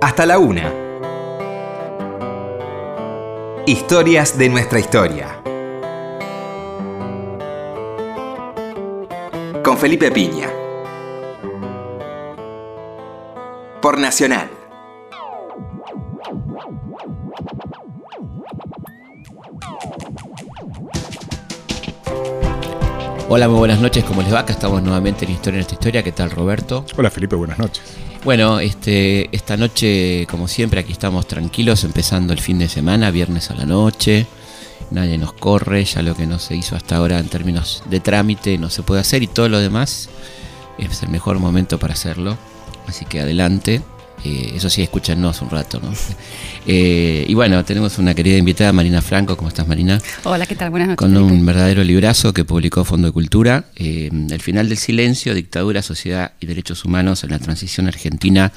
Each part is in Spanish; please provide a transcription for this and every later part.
hasta la una. Historias de nuestra historia. Con Felipe Piña. Por Nacional. Hola, muy buenas noches, ¿cómo les va? Acá estamos nuevamente en Historia de nuestra historia. ¿Qué tal, Roberto? Hola, Felipe, buenas noches. Bueno, este, esta noche, como siempre, aquí estamos tranquilos, empezando el fin de semana, viernes a la noche. Nadie nos corre, ya lo que no se hizo hasta ahora en términos de trámite no se puede hacer y todo lo demás es el mejor momento para hacerlo. Así que adelante. Eh, eso sí, escúchanos un rato, ¿no? Eh, y bueno, tenemos una querida invitada, Marina Franco. ¿Cómo estás, Marina? Hola, ¿qué tal? Buenas noches. Con un verdadero librazo que publicó Fondo de Cultura, eh, El final del silencio, dictadura, sociedad y derechos humanos en la transición argentina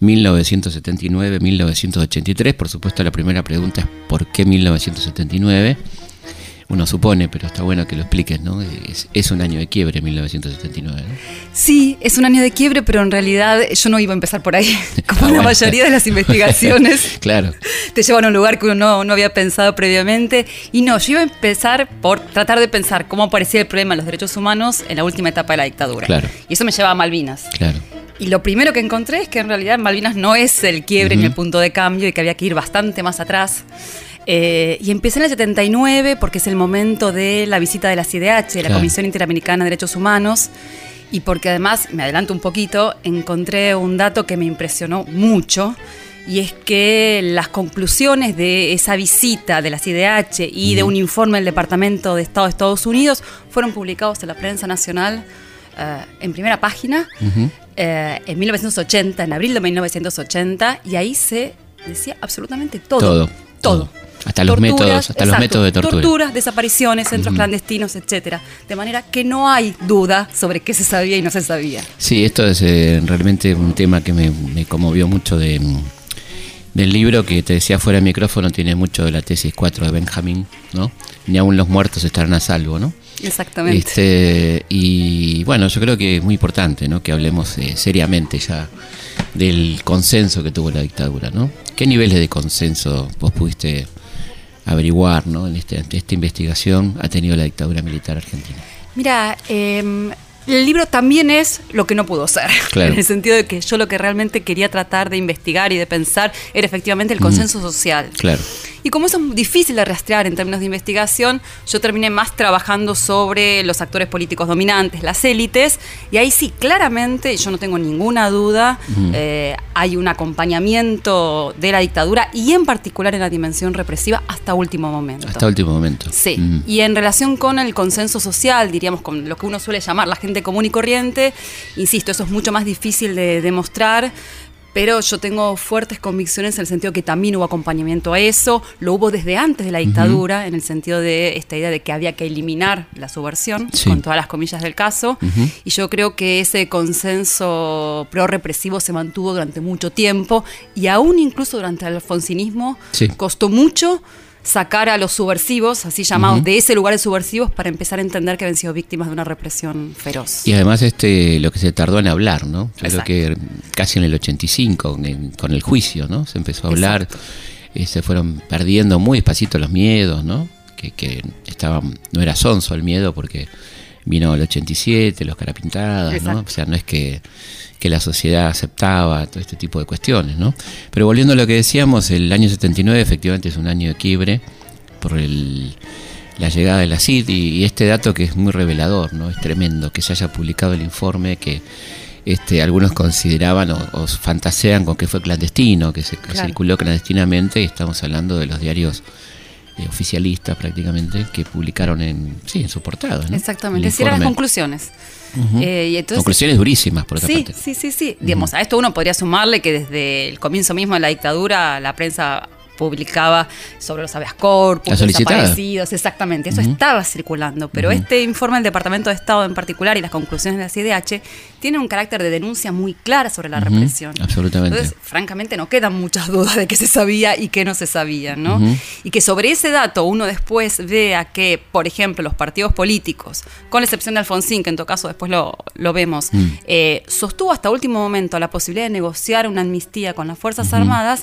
1979-1983. Por supuesto, la primera pregunta es ¿por qué 1979? Uno supone, pero está bueno que lo expliques, ¿no? Es, es un año de quiebre 1979, ¿no? Sí, es un año de quiebre, pero en realidad yo no iba a empezar por ahí. Como Ah, la bueno. mayoría de las investigaciones Claro, te llevan a un lugar que uno no, no había pensado previamente. Y no, yo iba a empezar por tratar de pensar cómo aparecía el problema de los derechos humanos en la última etapa de la dictadura. Claro. Y eso me llevaba a Malvinas. claro. Y lo primero que encontré es que en realidad Malvinas no es el quiebre ni el punto de cambio y que había que ir bastante más atrás. Eh, y empecé en el 79 porque es el momento de la visita de la CIDH, de la Claro. Comisión Interamericana de Derechos Humanos, y porque además, me adelanto un poquito, encontré un dato que me impresionó mucho. Y es que las conclusiones de esa visita de la CIDH y de un informe del Departamento de Estado de Estados Unidos fueron publicados en la prensa nacional eh, en primera página eh, en 1980, en abril de 1980, y ahí se decía absolutamente todo. Todo, Todo. Hasta los métodos- hasta los métodos de tortura. Torturas, desapariciones, centros clandestinos, etcétera. De manera que no hay duda sobre qué se sabía y no se sabía. Sí, esto es eh, realmente un tema que me, me conmovió mucho de, mm, del libro que te decía fuera de micrófono, tiene mucho de la tesis 4 de Benjamin, ¿no? Ni aún los muertos estarán a salvo, ¿no? Exactamente. Este, y bueno, yo creo que es muy importante, ¿no? Que hablemos eh, seriamente ya del consenso que tuvo la dictadura, ¿no? ¿Qué niveles de consenso vos pudiste averiguar, ¿no? En este- esta investigación ha tenido la dictadura militar argentina. Mira, eh, el libro también es lo que no pudo ser. Claro. En el sentido de que yo lo que realmente quería tratar de investigar y de pensar era efectivamente el consenso social. Claro. Y como eso es difícil de rastrear en términos de investigación, yo terminé más trabajando sobre los actores políticos dominantes, las élites, y ahí sí, claramente, yo no tengo ninguna duda, eh, hay un acompañamiento de la dictadura y en particular en la dimensión represiva hasta último momento. Hasta último momento. Sí, Mm. y en relación con el consenso social, diríamos, con lo que uno suele llamar la gente común y corriente, insisto, eso es mucho más difícil de demostrar, pero yo tengo fuertes convicciones en el sentido que también hubo acompañamiento a eso, lo hubo desde antes de la dictadura, en el sentido de esta idea de que había que eliminar la subversión, Sí. con todas las comillas del caso, y yo creo que ese consenso pro-represivo se mantuvo durante mucho tiempo, y aún incluso durante el alfonsinismo, Sí. costó mucho sacar a los subversivos, así llamados, de ese lugar de subversivos para empezar a entender que habían sido víctimas de una represión feroz. Y además este lo que se tardó en hablar, ¿no? Yo creo que casi en el 85, en- con el juicio, ¿no? Se empezó a hablar, eh, se fueron perdiendo muy despacito los miedos, ¿no? Que, que estaban, no era sonso el miedo porque vino el 87, los carapintadas, ¿no? O sea, no es que, que la sociedad aceptaba todo este tipo de cuestiones, ¿no? Pero volviendo a lo que decíamos, el año 79 efectivamente es un año de quiebre por el, la llegada de la CID y, y este dato que es muy revelador, ¿no? Es tremendo que se haya publicado el informe que este, algunos consideraban o, o fantasean con que fue clandestino, que se Claro. circuló clandestinamente y estamos hablando de los diarios eh, oficialistas prácticamente que publicaron en, sí, en su portada, ¿no? Exactamente, eran las conclusiones. Eh, y entonces, Conclusiones durísimas, por otra sí, parte. sí, sí, sí. Digamos, a esto uno podría sumarle que desde el comienzo mismo de la dictadura la prensa publicaba sobre los habeas corpus, desaparecidos, exactamente, eso estaba circulando, pero este informe del Departamento de Estado en particular y las conclusiones de la CIDH tienen un carácter de denuncia muy clara sobre la represión. absolutamente. Entonces, francamente, no quedan muchas dudas de qué se sabía y qué no se sabía, ¿no? Y que sobre ese dato uno después vea que, por ejemplo, los partidos políticos, con la excepción de Alfonsín, que en todo caso después lo, lo vemos, Mm. eh, sostuvo hasta último momento la posibilidad de negociar una amnistía con las Fuerzas Armadas,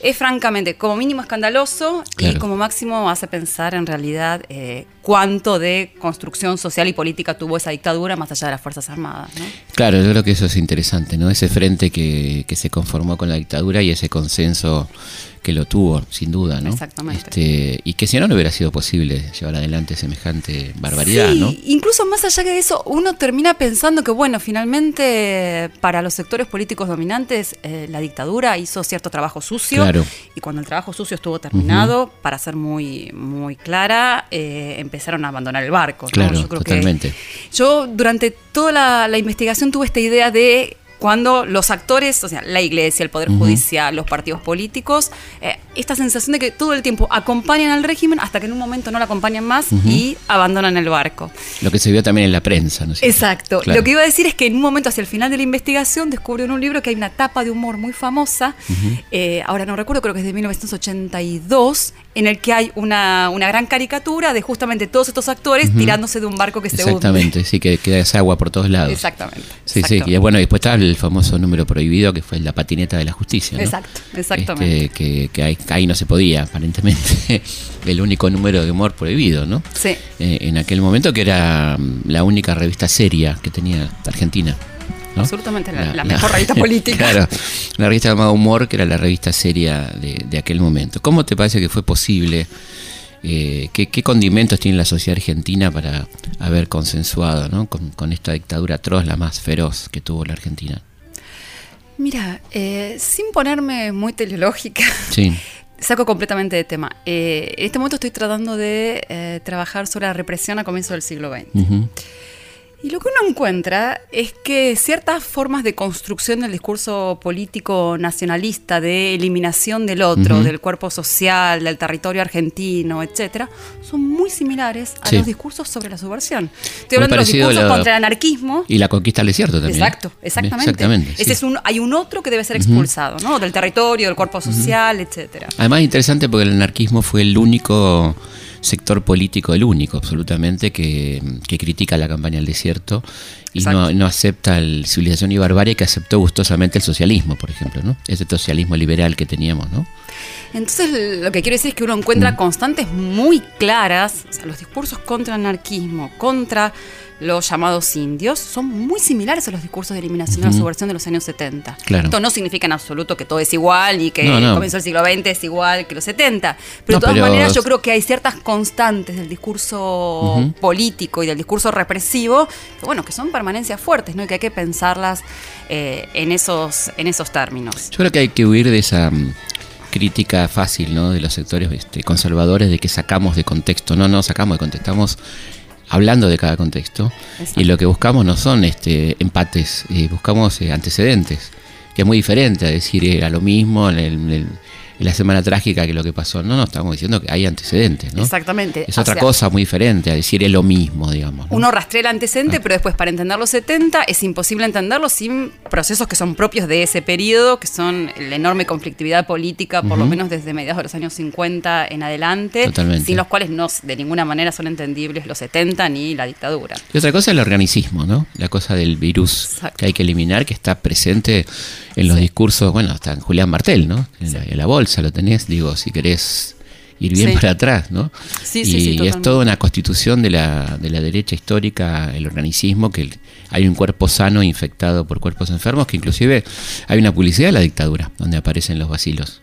es francamente como mínimo escandaloso y como máximo hace pensar en realidad eh, cuánto de construcción social y política tuvo esa dictadura más allá de las Fuerzas Armadas. ¿no? Claro, yo creo que eso es interesante, ¿no? Ese frente que, que se conformó con la dictadura y ese consenso que lo tuvo, sin duda, ¿no? Exactamente. Este, y que si no, no hubiera sido posible llevar adelante semejante barbaridad, Sí, ¿no? Incluso más allá de eso, uno termina pensando que, bueno, finalmente para los sectores políticos dominantes, eh, la dictadura hizo cierto trabajo sucio. Claro. Y cuando el trabajo sucio estuvo terminado, para ser muy, muy clara, eh, empezaron a abandonar el barco. ¿no? Claro, Yo creo que- totalmente. yo durante toda la, la investigación tuve esta idea de cuando los actores, o sea, la iglesia, el poder judicial, los partidos políticos, eh, esta sensación de que todo el tiempo acompañan al régimen hasta que en un momento no lo acompañan más y abandonan el barco. Lo que se vio también en la prensa, ¿no es cierto? Exacto. Claro. Lo que iba a decir es que en un momento hacia el final de la investigación descubrió en un libro que hay una tapa de humor muy famosa, eh, ahora no recuerdo, creo que es de 1982, en el que hay una, una gran caricatura de justamente todos estos actores tirándose de un barco que se hunde. Exactamente, sí, que queda esa agua por todos lados. Exactamente. Sí, exacto. sí, y bueno, después está el famoso número prohibido que fue la patineta de la justicia. ¿no? Exacto, exactamente. Este, que que ahí, ahí no se podía, aparentemente. el único número de humor prohibido, ¿no? Sí. Eh, en aquel momento que era mm, la única revista seria que tenía Argentina. ¿no? Absolutamente, la- la mejor revista política. Claro, una revista llamada Humor, que era la revista seria de, de aquel momento. ¿Cómo te parece que fue posible? Eh, ¿qué, qué condimentos tiene la sociedad argentina para haber consensuado ¿no? con, con esta dictadura atroz, la más feroz que tuvo la Argentina? Mira, eh, sin ponerme muy teleológica, Sí, saco completamente de tema. Eh, en este momento estoy tratando de trabajar sobre la represión a comienzos del siglo XX. ujú, Y lo que uno encuentra es que ciertas formas de construcción del discurso político nacionalista, de eliminación del otro, del cuerpo social, del territorio argentino, etcétera, son muy similares a Sí. los discursos sobre la subversión. Estoy hablando de los discursos la- contra el anarquismo. Y la conquista del desierto también. ¿eh? Exacto, exactamente. Exactamente, Ese sí. es un, hay un otro que debe ser expulsado, ¿no? Del territorio, del cuerpo social, etcétera. Además interesante porque el anarquismo fue el único sector político, el único absolutamente, que, que critica la campaña del desierto y no, no acepta el civilización y barbarie que aceptó gustosamente el socialismo, por ejemplo, ¿no? Ese socialismo liberal que teníamos, ¿no? Entonces, lo que quiero decir es que uno encuentra constantes muy claras, o sea, los discursos contra el anarquismo, contra los llamados indios, son muy similares a los discursos de eliminación de la subversión de los años 70. Claro. Esto no significa en absoluto que todo es igual y que No, no. el comienzo del siglo XX es igual que los 70. Pero No, de todas pero- maneras, yo creo que hay ciertas constantes del discurso político y del discurso represivo, que, bueno, que son permanencias fuertes, ¿no? Y que hay que pensarlas eh, en, esos, en esos términos. Yo creo que hay que huir de esa mm, crítica fácil, ¿no? De los sectores este, conservadores de que sacamos de contexto. No, no sacamos de contexto. Estamos hablando de cada contexto. Exacto. Y lo que buscamos no son este, empates, eh, buscamos eh, antecedentes. Que es muy diferente a decir era lo mismo en, el- en el- en la semana trágica que lo que pasó. No, no, estamos diciendo que hay antecedentes, ¿no? Exactamente. Es O otra sea, cosa muy diferente a decir es lo mismo, digamos. ¿no? Uno rastrea el Ah. antecedente, pero después para entender los 70 es imposible entenderlo sin procesos que son propios de ese periodo, que son la enorme conflictividad política, por lo menos desde mediados de los años 50 en adelante, Totalmente. sin los cuales no de ninguna manera son entendibles los 70 ni la dictadura. Y otra cosa es el organicismo, ¿no? La cosa del virus Exacto. que hay que eliminar, que está presente en los Sí. discursos, bueno, hasta en Julián Martel, ¿no? En, la, en la bolsa lo tenés, digo, si querés ir bien Sí. para atrás, ¿no? Sí, y, sí, sí, y es toda una constitución de la, de la derecha histórica, el organismo, que hay un cuerpo sano infectado por cuerpos enfermos, que inclusive hay una publicidad de la dictadura, donde aparecen los vacilos.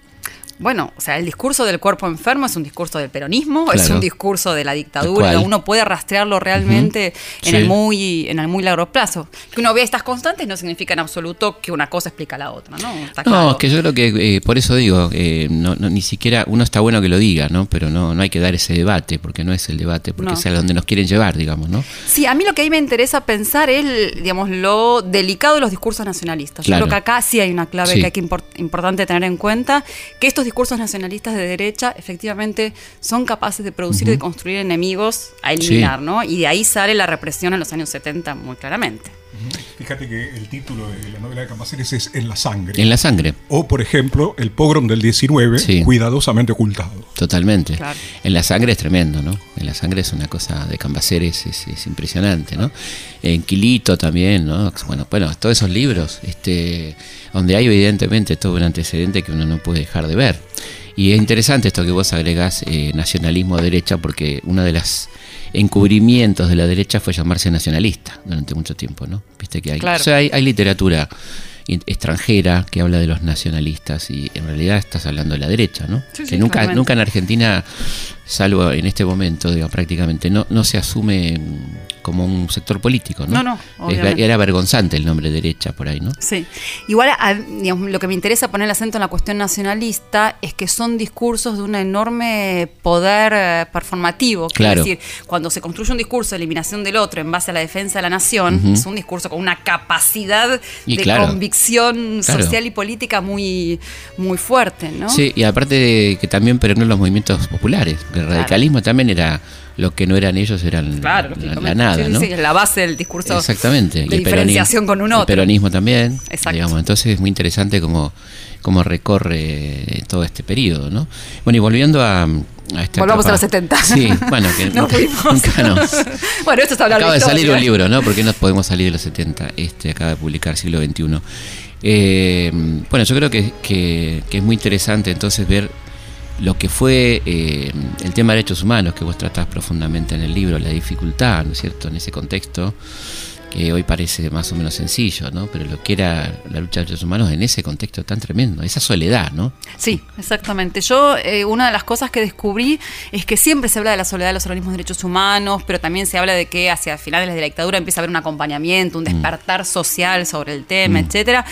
Bueno, o sea, el discurso del cuerpo enfermo es un discurso del peronismo, es Claro. un discurso de la dictadura, uno puede rastrearlo realmente en, Sí. el muy, en el muy largo plazo. Que uno vea estas constantes no significa en absoluto que una cosa explica la otra, ¿no? Está No, claro. es que yo creo que, eh, por eso digo, eh, no, no, ni siquiera, uno está bueno que lo diga, ¿no? Pero no, no hay que dar ese debate, porque no es el debate, porque No. es a donde nos quieren llevar, digamos, ¿no? Sí, a mí lo que ahí me interesa pensar es, digamos, lo delicado de los discursos nacionalistas. Claro. Yo creo que acá sí hay una clave Sí. que hay que import- importante tener en cuenta, que estos discursos nacionalistas de derecha efectivamente son capaces de producir y de construir enemigos a eliminar, Sí. ¿no? Y de ahí sale la represión en los años 70 muy claramente. Fíjate que el título de la novela de Cambaceres es En la sangre. En la sangre, O, por ejemplo, el pogrom del 19, Sí. cuidadosamente ocultado. totalmente. Claro. En la sangre es tremendo, ¿no? En la sangre es una cosa de Cambaceres, es, es impresionante, ¿no? En Quilito también, ¿no? Bueno, bueno, todos esos libros, este, donde hay evidentemente todo un antecedente que uno no puede dejar de ver. Y es interesante esto que vos agregás, eh, nacionalismo de derecha, porque una de las encubrimientos de la derecha fue llamarse nacionalista durante mucho tiempo, ¿no? Viste que hay, Claro. o sea, hay, hay literatura extranjera que habla de los nacionalistas y en realidad estás hablando de la derecha, ¿no? Sí, que sí, nunca, nunca en Argentina, salvo en este momento, digo, prácticamente, no, no se asume mm, como un sector político, ¿no? No, no, Es- era vergonzante el nombre derecha por ahí, ¿no? Sí. Igual, a- digamos, lo que me interesa poner el acento en la cuestión nacionalista es que son discursos de un enorme poder eh, performativo. Claro. Es decir, cuando se construye un discurso de eliminación del otro en base a la defensa de la nación, es un discurso con una capacidad Y de claro. convicción Claro. social y política muy, muy fuerte, ¿no? Sí, y aparte de que también permeó los movimientos populares. El radicalismo también era lo que no eran ellos, eran Claro, la, nada, Sí, ¿no? sí, es la base del discurso Exactamente. de Y el diferenciación peronismo- con un El otro. peronismo también. Exacto. Digamos. Entonces es muy interesante cómo, cómo recorre todo este periodo, ¿no? Bueno, y volviendo a, a esta Volvamos a los 70. Sí, bueno, que No nunca, nos- bueno, esto es hablar Acaba de historia. salir un libro, ¿no? ¿Por qué no podemos salir de los 70? Este acaba de publicar siglo XXI. Eh, bueno, yo creo que, que- que es muy interesante entonces ver lo que fue eh, el tema de derechos humanos que vos tratás profundamente en el libro, la dificultad, ¿no es cierto?, en ese contexto que hoy parece más o menos sencillo, ¿no? Pero lo que era la lucha de derechos humanos en ese contexto tan tremendo, esa soledad, ¿no? Sí, exactamente. Yo, eh, una de las cosas que descubrí es que siempre se habla de la soledad de los organismos de derechos humanos, pero también se habla de que hacia finales de la dictadura empieza a haber un acompañamiento, un despertar social sobre el tema, etcétera.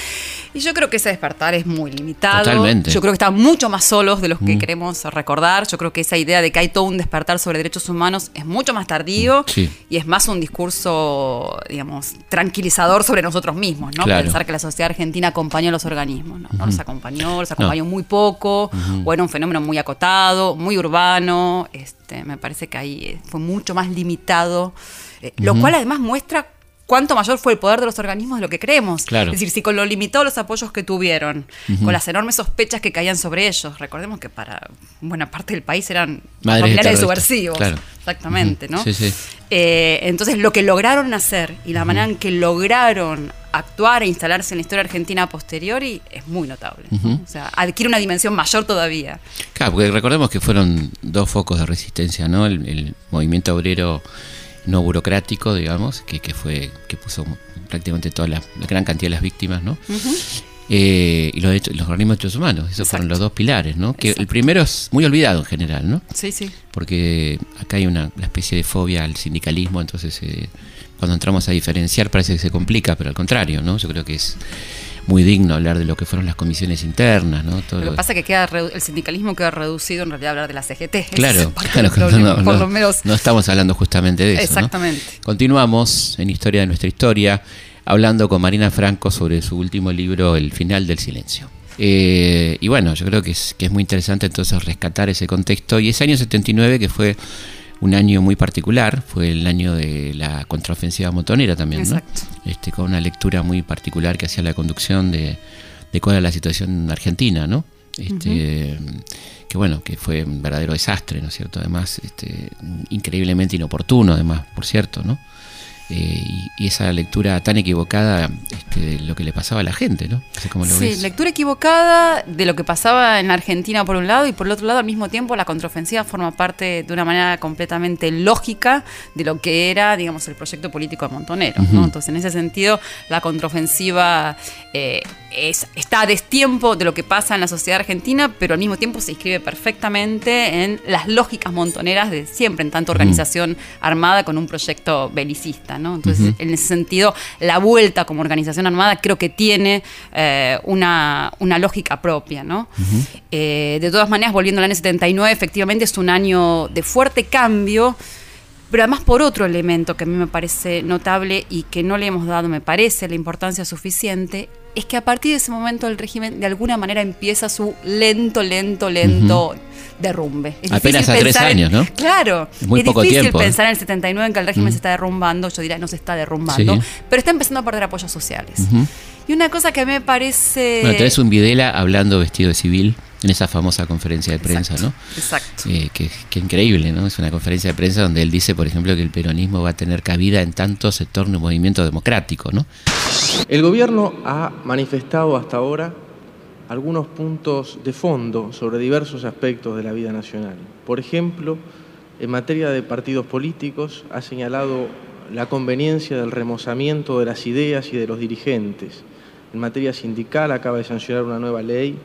Y yo creo que ese despertar es muy limitado. Totalmente. Yo creo que están mucho más solos de los que queremos recordar. Yo creo que esa idea de que hay todo un despertar sobre derechos humanos es mucho más tardío Sí. y es más un discurso, digamos, tranquilizador sobre nosotros mismos, ¿no? Claro. Pensar que la sociedad argentina acompañó a los organismos, ¿no? No los acompañó, los acompañó muy poco, o era un fenómeno muy acotado, muy urbano, este, me parece que ahí eh, fue mucho más limitado, eh, lo cual además muestra cuánto mayor fue el poder de los organismos de lo que creemos. Claro. Es decir, si con lo limitado los apoyos que tuvieron, con las enormes sospechas que caían sobre ellos, recordemos que para buena parte del país eran familiares subversivos. claro. Exactamente. ¿no? Sí, sí. Eh, entonces, lo que lograron hacer y la manera en que lograron actuar e instalarse en la historia argentina posteriori es muy notable. ¿no? O sea, adquiere una dimensión mayor todavía. Claro, porque recordemos que fueron dos focos de resistencia, ¿no? El, el movimiento obrero no burocrático, digamos, que, que fue que puso prácticamente toda la, la gran cantidad de las víctimas, ¿no? Eh, y los, los organismos de derechos humanos, esos fueron los dos pilares, ¿no? Que el primero es muy olvidado en general, ¿no? Sí, sí. Porque acá hay una, una especie de fobia al sindicalismo, entonces eh, cuando entramos a diferenciar parece que se complica, pero al contrario, ¿no? Yo creo que es muy digno hablar de lo que fueron las comisiones internas, ¿no? Todo Lo que pasa es que queda el sindicalismo queda reducido en realidad a hablar de la CGT. Es Claro, parte claro, del problema, no, por lo menos. no estamos hablando justamente de eso. ¿no? Exactamente. Continuamos en Historia de nuestra historia, hablando con Marina Franco sobre su último libro, El final del silencio. Eh, y bueno, yo creo que es, que es muy interesante entonces rescatar ese contexto. Y ese año 79, que fue un año muy particular, fue el año de la contraofensiva motonera también, ¿no? Este, con una lectura muy particular que hacía la conducción de, de cuál era la situación argentina, ¿no? Este, Que bueno, que fue un verdadero desastre, ¿no es cierto? Además, este, increíblemente inoportuno, además, por cierto, ¿no? Eh, y, y esa lectura tan equivocada este, de lo que le pasaba a la gente, ¿no? No lo Sí, ves. lectura equivocada de lo que pasaba en la Argentina por un lado y por el otro lado al mismo tiempo la contraofensiva forma parte de una manera completamente lógica de lo que era, digamos, el proyecto político de Montoneros. ¿no? Ujú. Entonces, en ese sentido, la contraofensiva eh, es, está a destiempo de lo que pasa en la sociedad argentina, pero al mismo tiempo se inscribe perfectamente en las lógicas montoneras de siempre, en tanto organización armada con un proyecto belicista. ¿No? Entonces, en ese sentido, la vuelta como organización armada creo que tiene eh, una, una lógica propia. ¿no? Eh, de todas maneras, volviendo al año 79, efectivamente es un año de fuerte cambio pero además por otro elemento que a mí me parece notable y que no le hemos dado, me parece, la importancia suficiente, es que a partir de ese momento el régimen de alguna manera empieza su lento, lento, lento derrumbe. Es Apenas a tres en- años, ¿no? Claro. Es muy es poco difícil tiempo, ¿eh? pensar en el 79 en que el régimen Mm. se está derrumbando, yo diría no se está derrumbando, Sí. pero está empezando a perder apoyos sociales. Y una cosa que a mí me parece... Bueno, tenés un Videla hablando vestido de civil en esa famosa conferencia de prensa, Exacto, ¿no? Exacto. Eh, que, que increíble, ¿no? Es una conferencia de prensa donde él dice, por ejemplo, que el peronismo va a tener cabida en tanto se torne un movimiento democrático, ¿no? El gobierno ha manifestado hasta ahora algunos puntos de fondo sobre diversos aspectos de la vida nacional. Por ejemplo, en materia de partidos políticos ha señalado la conveniencia del remozamiento de las ideas y de los dirigentes. En materia sindical acaba de sancionar una nueva ley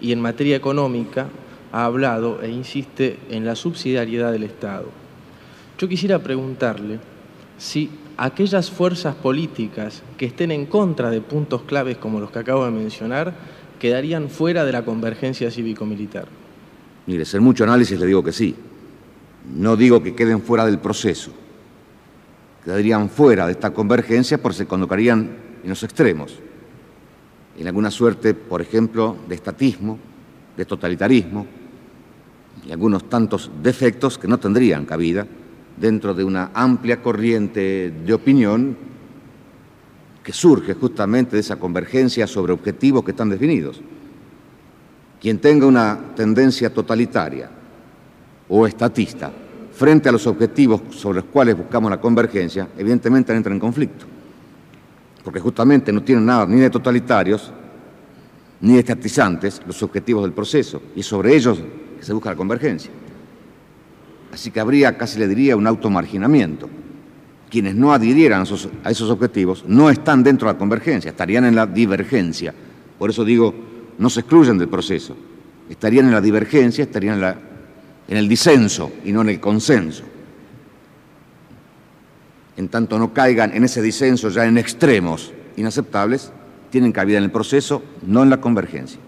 y en materia económica ha hablado e insiste en la subsidiariedad del Estado. Yo quisiera preguntarle si aquellas fuerzas políticas que estén en contra de puntos claves como los que acabo de mencionar quedarían fuera de la convergencia cívico-militar. Mire, sin mucho análisis le digo que sí. No digo que queden fuera del proceso. Quedarían fuera de esta convergencia porque se colocarían en los extremos. En alguna suerte, por ejemplo, de estatismo, de totalitarismo y algunos tantos defectos que no tendrían cabida dentro de una amplia corriente de opinión que surge justamente de esa convergencia sobre objetivos que están definidos. Quien tenga una tendencia totalitaria o estatista frente a los objetivos sobre los cuales buscamos la convergencia, evidentemente entra en conflicto. Porque justamente no tienen nada ni de totalitarios ni de estatizantes los objetivos del proceso, y sobre ellos que se busca la convergencia. Así que habría, casi le diría, un automarginamiento. Quienes no adhirieran a esos, objetivos no están dentro de la convergencia, estarían en la divergencia. Por eso digo, no se excluyen del proceso. Estarían en la divergencia, estarían en el disenso y no en el consenso. En tanto no caigan en ese disenso ya en extremos inaceptables, tienen cabida en el proceso, no en la convergencia.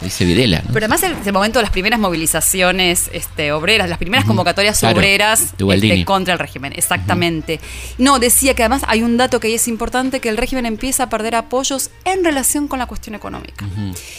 Dice Videla, ¿no? Pero además el, el momento de las primeras movilizaciones este, obreras, las primeras convocatorias Claro, obreras este, contra el régimen, exactamente. No, decía que además hay un dato que ahí es importante, que el régimen empieza a perder apoyos en relación con la cuestión económica.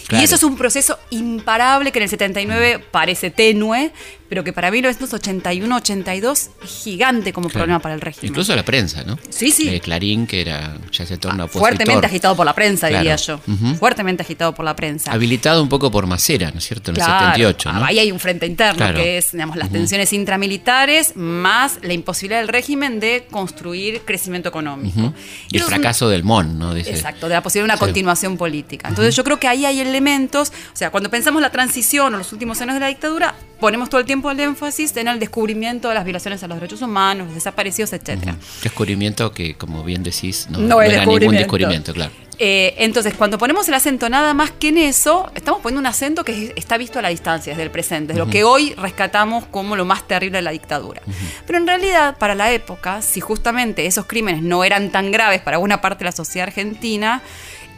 claro. Y eso es un proceso imparable que en el 79 parece tenue, pero que para 1981-82 es gigante como Claro. problema para el régimen. Incluso la prensa, ¿no? Sí, sí. Eh, Clarín, que era ya se torna opositor. Fuertemente agitado por la prensa, Claro. diría yo. Fuertemente agitado por la prensa. Habilitado un poco por Macera, ¿no es cierto? En el 78, ¿no? Ahí hay un frente interno, que es digamos, las tensiones intramilitares más la imposibilidad del régimen de construir crecimiento económico. Y el un- fracaso del MON, ¿no? Exacto, de la posibilidad de una Sí. continuación política. Entonces yo creo que ahí hay elementos, o sea, cuando pensamos la transición o los últimos años de la dictadura, ponemos todo el tiempo el énfasis en el descubrimiento de las violaciones a los derechos humanos, los desaparecidos, etcétera. Descubrimiento que, como bien decís, no, No era ningún descubrimiento. claro. Eh, entonces, cuando ponemos el acento nada más que en eso, estamos poniendo un acento que está visto a la distancia, desde el presente, de lo que hoy rescatamos como lo más terrible de la dictadura. Pero en realidad, para la época, si justamente esos crímenes no eran tan graves para buena parte de la sociedad argentina,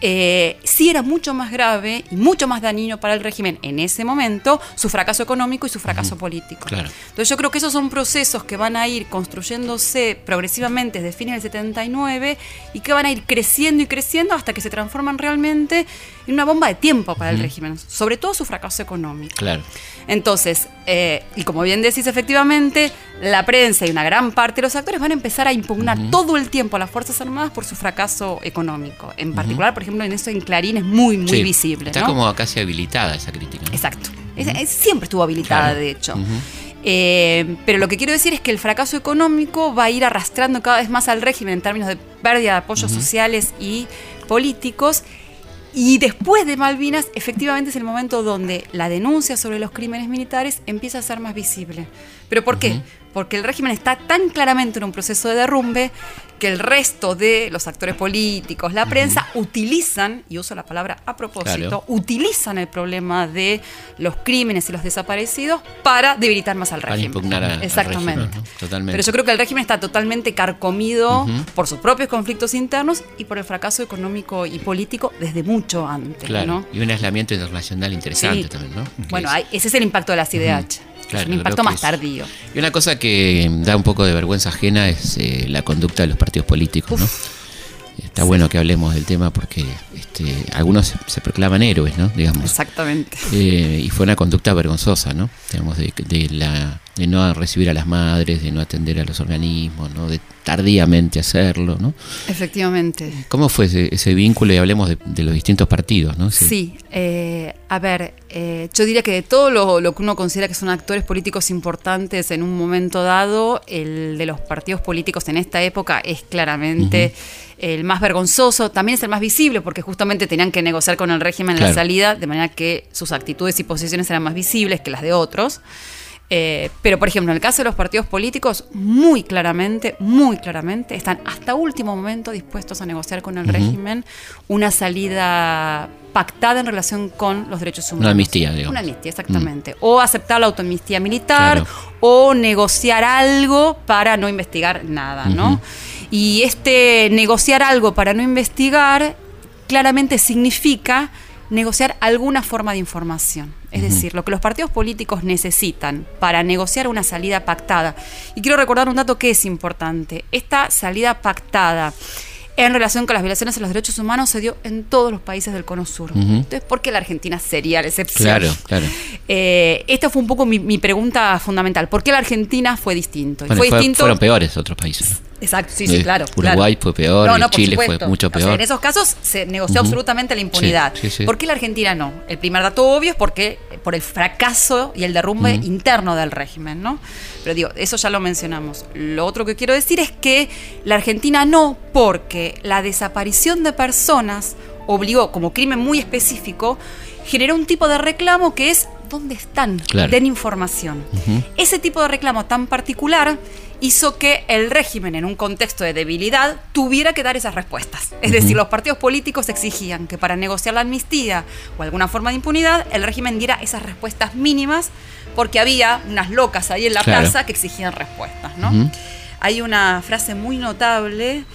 eh, sí era mucho más grave y mucho más dañino para el régimen en ese momento su fracaso económico y su fracaso político. Claro. Entonces yo creo que esos son procesos que van a ir construyéndose progresivamente desde fines del 79 y que van a ir creciendo y creciendo hasta que se transforman realmente en una bomba de tiempo para el régimen, sobre todo su fracaso económico. Claro. Entonces, eh, y como bien decís, efectivamente, la prensa y una gran parte de los actores van a empezar a impugnar todo el tiempo a las Fuerzas Armadas por su fracaso económico. En particular, por ejemplo, en eso en Clarín es muy, muy Sí, visible. Está ¿no? como casi habilitada esa crítica. ¿no? Exacto. Es- es- siempre estuvo habilitada, Claro. de hecho. Eh, pero lo que quiero decir es que el fracaso económico va a ir arrastrando cada vez más al régimen en términos de pérdida de apoyos sociales y políticos. Y después de Malvinas, efectivamente es el momento donde la denuncia sobre los crímenes militares empieza a ser más visible. ¿Pero por qué? Porque el régimen está tan claramente en un proceso de derrumbe que el resto de los actores políticos, la prensa, utilizan, y uso la palabra a propósito, Claro. utilizan el problema de los crímenes y los desaparecidos para debilitar más al Para régimen. impugnar a- al Exactamente. régimen, ¿no? Totalmente. Pero yo creo que el régimen está totalmente carcomido por sus propios conflictos internos y por el fracaso económico y político desde mucho antes. Claro. ¿no? Y un aislamiento internacional interesante Sí. también, ¿no? Bueno, hay- ese es el impacto de la CIDH. Claro, es un impacto más es- tardío. Y una cosa que da un poco de vergüenza ajena es eh, la conducta de los partidos políticos, ¿no? Está bueno que hablemos del tema porque este, algunos se, proclaman héroes, ¿no? Digamos. Exactamente. Eh, y fue una conducta vergonzosa, ¿no? Digamos, de, de la, de no recibir a las madres, de no atender a los organismos, ¿no? De tardíamente hacerlo, ¿no? Efectivamente. ¿Cómo fue ese, ese vínculo? Y hablemos de, de los distintos partidos, ¿no? Sí, eh, a ver, eh, yo diría que de todo lo, lo que uno considera que son actores políticos importantes en un momento dado, el de los partidos políticos en esta época es claramente el más vergonzoso, también es el más visible, porque justamente tenían que negociar con el régimen en la Claro. salida, de manera que sus actitudes y posiciones eran más visibles que las de otros. Eh, pero, por ejemplo, en el caso de los partidos políticos, muy claramente, muy claramente, están hasta último momento dispuestos a negociar con el régimen una salida pactada en relación con los derechos humanos. amnistía, digamos. Una amnistía, exactamente. O aceptar la autoamnistía militar, Claro. o negociar algo para no investigar nada, ¿no? Y este negociar algo para no investigar claramente significa negociar alguna forma de información. Es decir, lo que los partidos políticos necesitan para negociar una salida pactada. Y quiero recordar un dato que es importante. Esta salida pactada en relación con las violaciones de los derechos humanos se dio en todos los países del Cono Sur. Entonces, ¿por qué la Argentina sería la excepción? Claro, claro. Eh, esta fue un poco mi, mi pregunta fundamental. ¿Por qué la Argentina fue distinto? Bueno, fue fue- distinto. fueron peores otros países. ¿no? Exacto, sí, sí, Eh, claro. Uruguay claro. fue peor, Chile fue mucho O sea, peor. en esos casos se negoció absolutamente la impunidad. Sí, sí, sí. ¿Por qué la Argentina no? El primer dato obvio es porque por el fracaso y el derrumbe interno del régimen, ¿no? Pero digo, eso ya lo mencionamos. Lo otro que quiero decir es que la Argentina no, porque la desaparición de personas obligó, como crimen muy específico, generó un tipo de reclamo que es ¿dónde están? Claro. Den información. Ese tipo de reclamo tan particular hizo que el régimen, en un contexto de debilidad, tuviera que dar esas respuestas. Es decir, los partidos políticos exigían que para negociar la amnistía o alguna forma de impunidad, el régimen diera esas respuestas mínimas, porque había unas locas ahí en la Claro. plaza que exigían respuestas. ¿no? Hay una frase muy notable,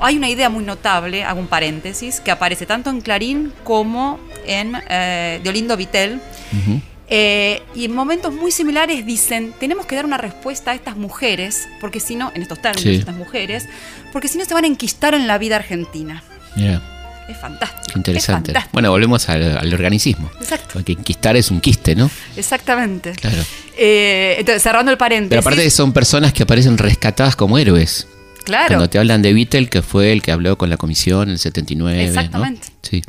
hay una idea muy notable, hago un paréntesis, que aparece tanto en Clarín como en eh, de Olindo Vitel, Ujú. eh, y en momentos muy similares dicen, tenemos que dar una respuesta a estas mujeres, porque si no, en estos términos, Sí. estas mujeres, porque si no se van a enquistar en la vida argentina. Mira, Es fantástico. qué interesante. Fantástico. Bueno, volvemos al, al organicismo. Exacto. Porque enquistar es un quiste, ¿no? Exactamente. Claro. Eh, entonces, cerrando el paréntesis. Pero aparte son personas que aparecen rescatadas como héroes. claro. Cuando te hablan de Vittel, que fue el que habló con la comisión en el 79. ¿no? Exactamente. Sí.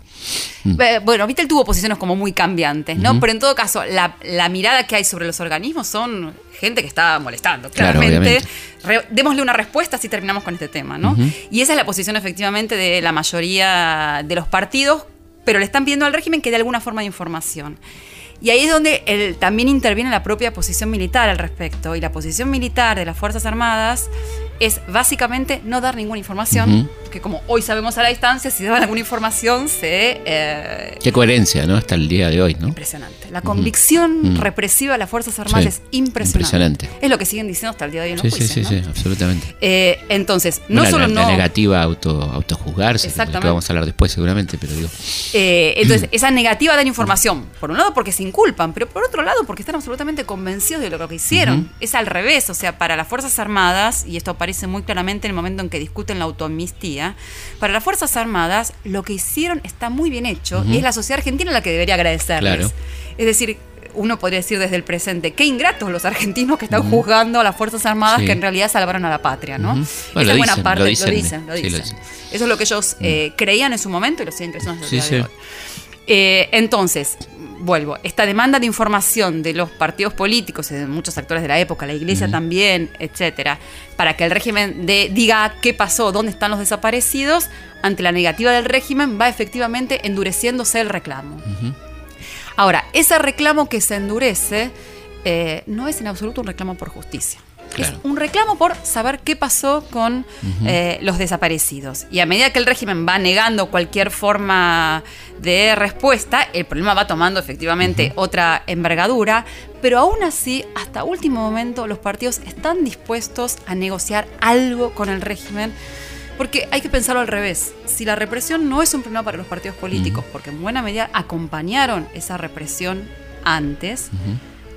Mm. Eh, Bueno, Vittel tuvo posiciones como muy cambiantes, ¿no? Pero en todo caso, la, la mirada que hay sobre los organismos son gente que está molestando, claramente. Re- démosle una respuesta si terminamos con este tema, ¿no? Y esa es la posición efectivamente de la mayoría de los partidos, pero le están pidiendo al régimen que dé alguna forma de información. Y ahí es donde el- también interviene la propia posición militar al respecto. Y la posición militar de las Fuerzas Armadas es básicamente no dar ninguna información, porque como hoy sabemos a la distancia, si daban alguna información se... eh, Qué coherencia, ¿no? Hasta el día de hoy, ¿no? Impresionante. La convicción represiva de las Fuerzas Armadas Sí. es impresionante. Impresionante. Es lo que siguen diciendo hasta el día de hoy en los Sí, sí, juicios, sí, ¿no? sí, absolutamente. Eh, entonces, no Bueno, solo la, no... la negativa a auto, autojuzgarse, de lo que Exactamente. vamos a hablar después seguramente, pero digo. Eh, entonces, esa negativa a dar información, por un lado porque se inculpan, pero por otro lado porque están absolutamente convencidos de lo que hicieron. Es al revés, o sea, para las Fuerzas Armadas, y esto aparece muy claramente en el momento en que discuten la autoamnistía, para las Fuerzas Armadas lo que hicieron está muy bien hecho y es la sociedad argentina la que debería agradecerles. Claro. Es decir, uno podría decir desde el presente, qué ingratos los argentinos que están juzgando a las Fuerzas Armadas Sí. que en realidad salvaron a la patria, ¿no? Bueno, lo buena dicen, parte, lo lo dicen, dicen, lo sí, dicen. lo dicen. Eso es lo que ellos eh, creían en su momento y lo siguen creyendo el Sí, hoy. Eh, entonces, vuelvo, esta demanda de información de los partidos políticos y de muchos actores de la época, la iglesia también, etcétera, para que el régimen de- diga qué pasó, dónde están los desaparecidos, ante la negativa del régimen va efectivamente endureciéndose el reclamo. Ahora, ese reclamo que se endurece eh, no es en absoluto un reclamo por justicia. Claro. Es un reclamo por saber qué pasó con eh, los desaparecidos. Y a medida que el régimen va negando cualquier forma de respuesta, el problema va tomando efectivamente otra envergadura. Pero aún así, hasta último momento, los partidos están dispuestos a negociar algo con el régimen. Porque hay que pensarlo al revés. Si la represión no es un problema para los partidos políticos, porque en buena medida acompañaron esa represión antes,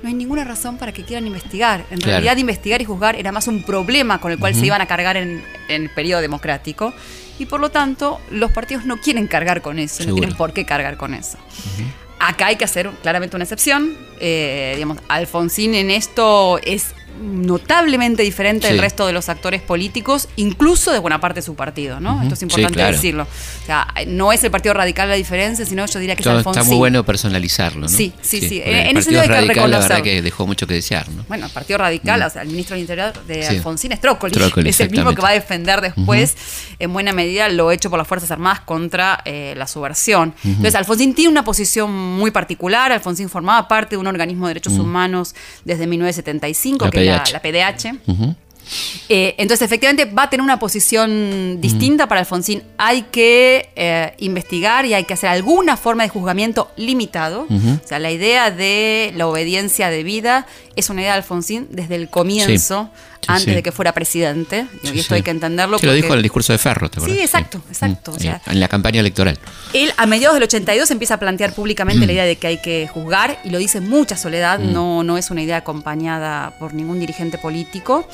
no hay ninguna razón para que quieran investigar. En Claro. realidad, investigar y juzgar era más un problema con el cual se iban a cargar en, en el periodo democrático. Y por lo tanto, los partidos no quieren cargar con eso, no tienen por qué cargar con eso. Acá hay que hacer claramente una excepción. Eh, digamos, Alfonsín en esto es notablemente diferente del Sí. resto de los actores políticos, incluso de buena parte de su partido, ¿no? Esto es Sí, importante claro. decirlo. O sea, no es el Partido Radical la diferencia, sino yo diría que es Todo Alfonsín. está muy bueno personalizarlo, ¿no? Sí, sí, sí. En- el en ese sentido hay que Radical, la verdad que dejó mucho que desear, ¿no? Bueno, el Partido Radical, o sea, el ministro del Interior de Sí. Alfonsín es Trócoli. Trócoli, es el mismo que va a defender después, en buena medida, lo hecho por las Fuerzas Armadas contra eh, la subversión. Entonces, Alfonsín tiene una posición muy particular. Alfonsín formaba parte de un organismo de derechos humanos desde 1975, La que la, PDH. la PDH. Ujú. Eh, entonces, efectivamente, va a tener una posición distinta para Alfonsín. Hay que eh, investigar y hay que hacer alguna forma de juzgamiento limitado. O sea, la idea de la obediencia debida es una idea de Alfonsín desde el comienzo, Sí, antes sí. de que fuera presidente. y Sí, esto sí. hay que entenderlo. Se lo dijo en el discurso de Ferro, ¿te Sí, acuerdas? exacto, exacto, Mm, o sea- en la campaña electoral. Él a mediados del 82 empieza a plantear públicamente la idea de que hay que juzgar y lo dice mucha soledad, no, no es una idea acompañada por ningún dirigente político.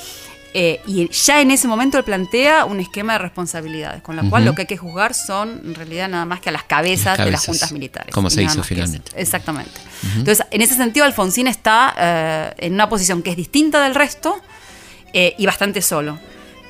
Eh, y ya en ese momento él plantea un esquema de responsabilidades, con la cual lo que hay que juzgar son en realidad nada más que a las cabezas, Las de las juntas militares. como se hizo finalmente. Exactamente. Entonces, en ese sentido, Alfonsín está eh, en una posición que es distinta del resto eh, y bastante solo.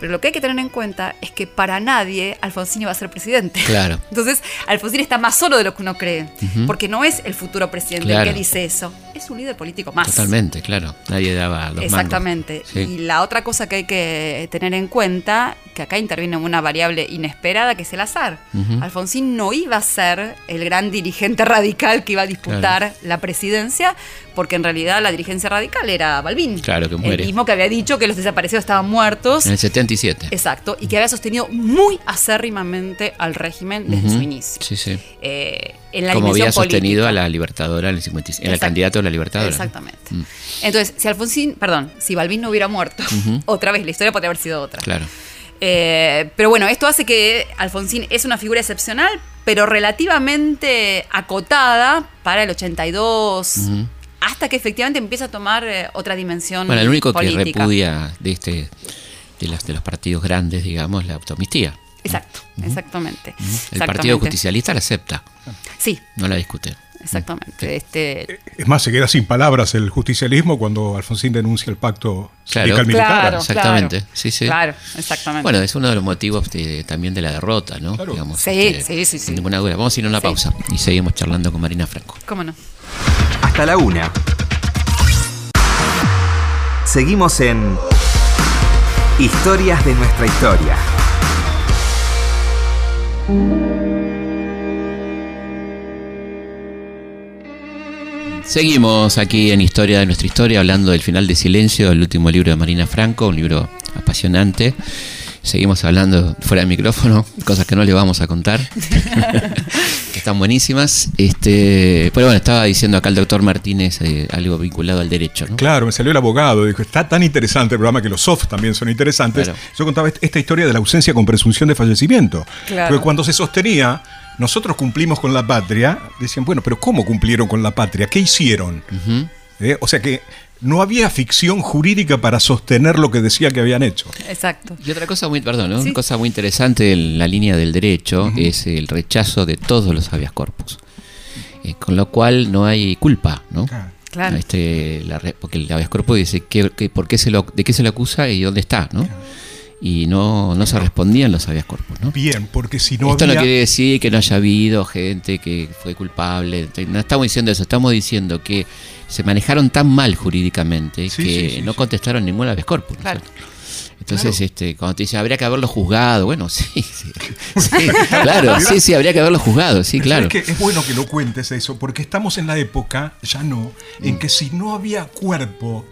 Pero lo que hay que tener en cuenta es que para nadie Alfonsín iba a ser presidente. Claro. Entonces, Alfonsín está más solo de lo que uno cree, porque no es el futuro presidente el que dice eso, es un líder político más. Totalmente, claro. Nadie daba los Exactamente. Sí. Y la otra cosa que hay que tener en cuenta, que acá interviene una variable inesperada, que es el azar. Alfonsín no iba a ser el gran dirigente radical que iba a disputar la presidencia, porque en realidad la dirigencia radical era Balbín. Claro, que muere. El mismo que había dicho que los desaparecidos estaban muertos. En el 77. Exacto, y que había sostenido muy acérrimamente al régimen desde su inicio. Sí, sí. Eh, en la Como había sostenido política. a la Libertadora en el 55. Era el candidato a la Libertadora. Exactamente. Mm. Entonces, si Alfonsín, perdón, si Balbín no hubiera muerto, otra vez la historia podría haber sido otra. Claro. Eh, pero bueno, esto hace que Alfonsín es una figura excepcional, pero relativamente acotada para el 82, hasta que efectivamente empieza a tomar eh, otra dimensión Bueno, el único que repudia de este de los, de los partidos grandes, digamos, la automistía. Exacto, exactamente. El exactamente. Partido Justicialista la acepta, Sí, no la discute. Exactamente. Este, Es más, se queda sin palabras el justicialismo cuando Alfonsín denuncia el pacto Claro. sindical-militar. claro, Exactamente, claro. sí, sí. Claro, exactamente. Bueno, es uno de los motivos de- también de la derrota, ¿no? Claro. Digamos, Sí, este, sí, sí, sí. Sin ninguna duda. Vamos a ir a una Sí. pausa y seguimos charlando con Marina Franco. ¿Cómo no? Hasta la una. Seguimos en Historias de nuestra historia. Seguimos aquí en Historia de nuestra historia, hablando del final de Silencio, el último libro de Marina Franco, un libro apasionante. Seguimos hablando fuera del micrófono, cosas que no le vamos a contar, que están buenísimas. Este, pero bueno, estaba diciendo acá el doctor Martínez eh, algo vinculado al derecho, ¿no? Claro, me salió el abogado, dijo, está tan interesante el programa que los soft también son interesantes. Claro. Yo contaba est- esta historia de la ausencia con presunción de fallecimiento. Claro. Porque cuando se sostenía, nosotros cumplimos con la patria, decían, bueno, pero ¿cómo cumplieron con la patria? ¿Qué hicieron? ¿Eh? O sea que no había ficción jurídica para sostener lo que decía que habían hecho. Exacto. Y otra cosa muy, perdón, ¿no? Sí. Una cosa muy interesante en la línea del derecho es el rechazo de todos los habeas corpus. Eh, con lo cual no hay culpa, ¿no? Claro. Este, la re- porque el habeas corpus dice que, que- por qué se lo, de qué se lo acusa y dónde está, ¿no? Y no, no se respondían los habeas corpus, ¿no? Bien, porque si no Esto había... no quiere decir que no haya habido gente que fue culpable. No estamos diciendo eso, estamos diciendo que se manejaron tan mal jurídicamente Sí, que sí, sí, no sí. contestaron ningún habeas corpus. ¿no es Claro. Entonces, este, cuando te dicen habría que haberlo juzgado, bueno, sí, sí, sí, claro, sí, sí, habría que haberlo juzgado, sí, Pero claro. ¿sabes qué? es bueno que lo cuentes eso, porque estamos en la época, ya no, Mm. en que si no había cuerpo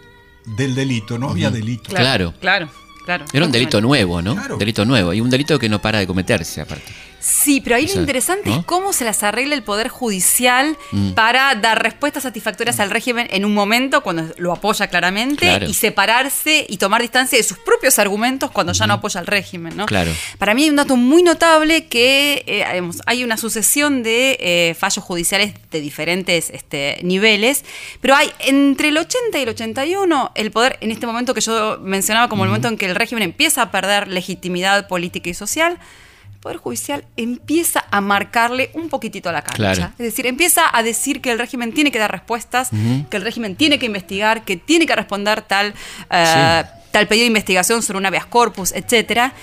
del delito, no había delito. Claro. Claro, claro. Era un delito nuevo, ¿no? Claro. Delito nuevo y un delito que no para de cometerse aparte. Sí, pero ahí O sea, lo interesante ¿no? es cómo se las arregla el Poder Judicial Mm. para dar respuestas satisfactorias al régimen en un momento cuando lo apoya claramente Claro. y separarse y tomar distancia de sus propios argumentos cuando ya no apoya al régimen. ¿no? Claro. Para mí hay un dato muy notable que eh, digamos, hay una sucesión de eh, fallos judiciales de diferentes este, niveles, pero hay entre el 80 y el 81 el poder, en este momento que yo mencionaba como el momento en que el régimen empieza a perder legitimidad política y social, Poder Judicial empieza a marcarle un poquitito a la cancha. Claro. Es decir, empieza a decir que el régimen tiene que dar respuestas, que el régimen tiene que investigar, que tiene que responder tal, eh, tal pedido de investigación sobre un habeas corpus, etcétera.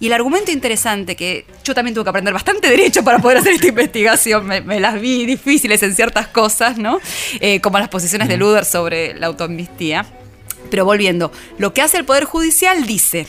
Y el argumento interesante, que yo también tuve que aprender bastante derecho para poder hacer esta investigación, me, me las vi difíciles en ciertas cosas, ¿no? Eh, como las posiciones de Luder sobre la autoamnistía. Pero volviendo, lo que hace el Poder Judicial dice,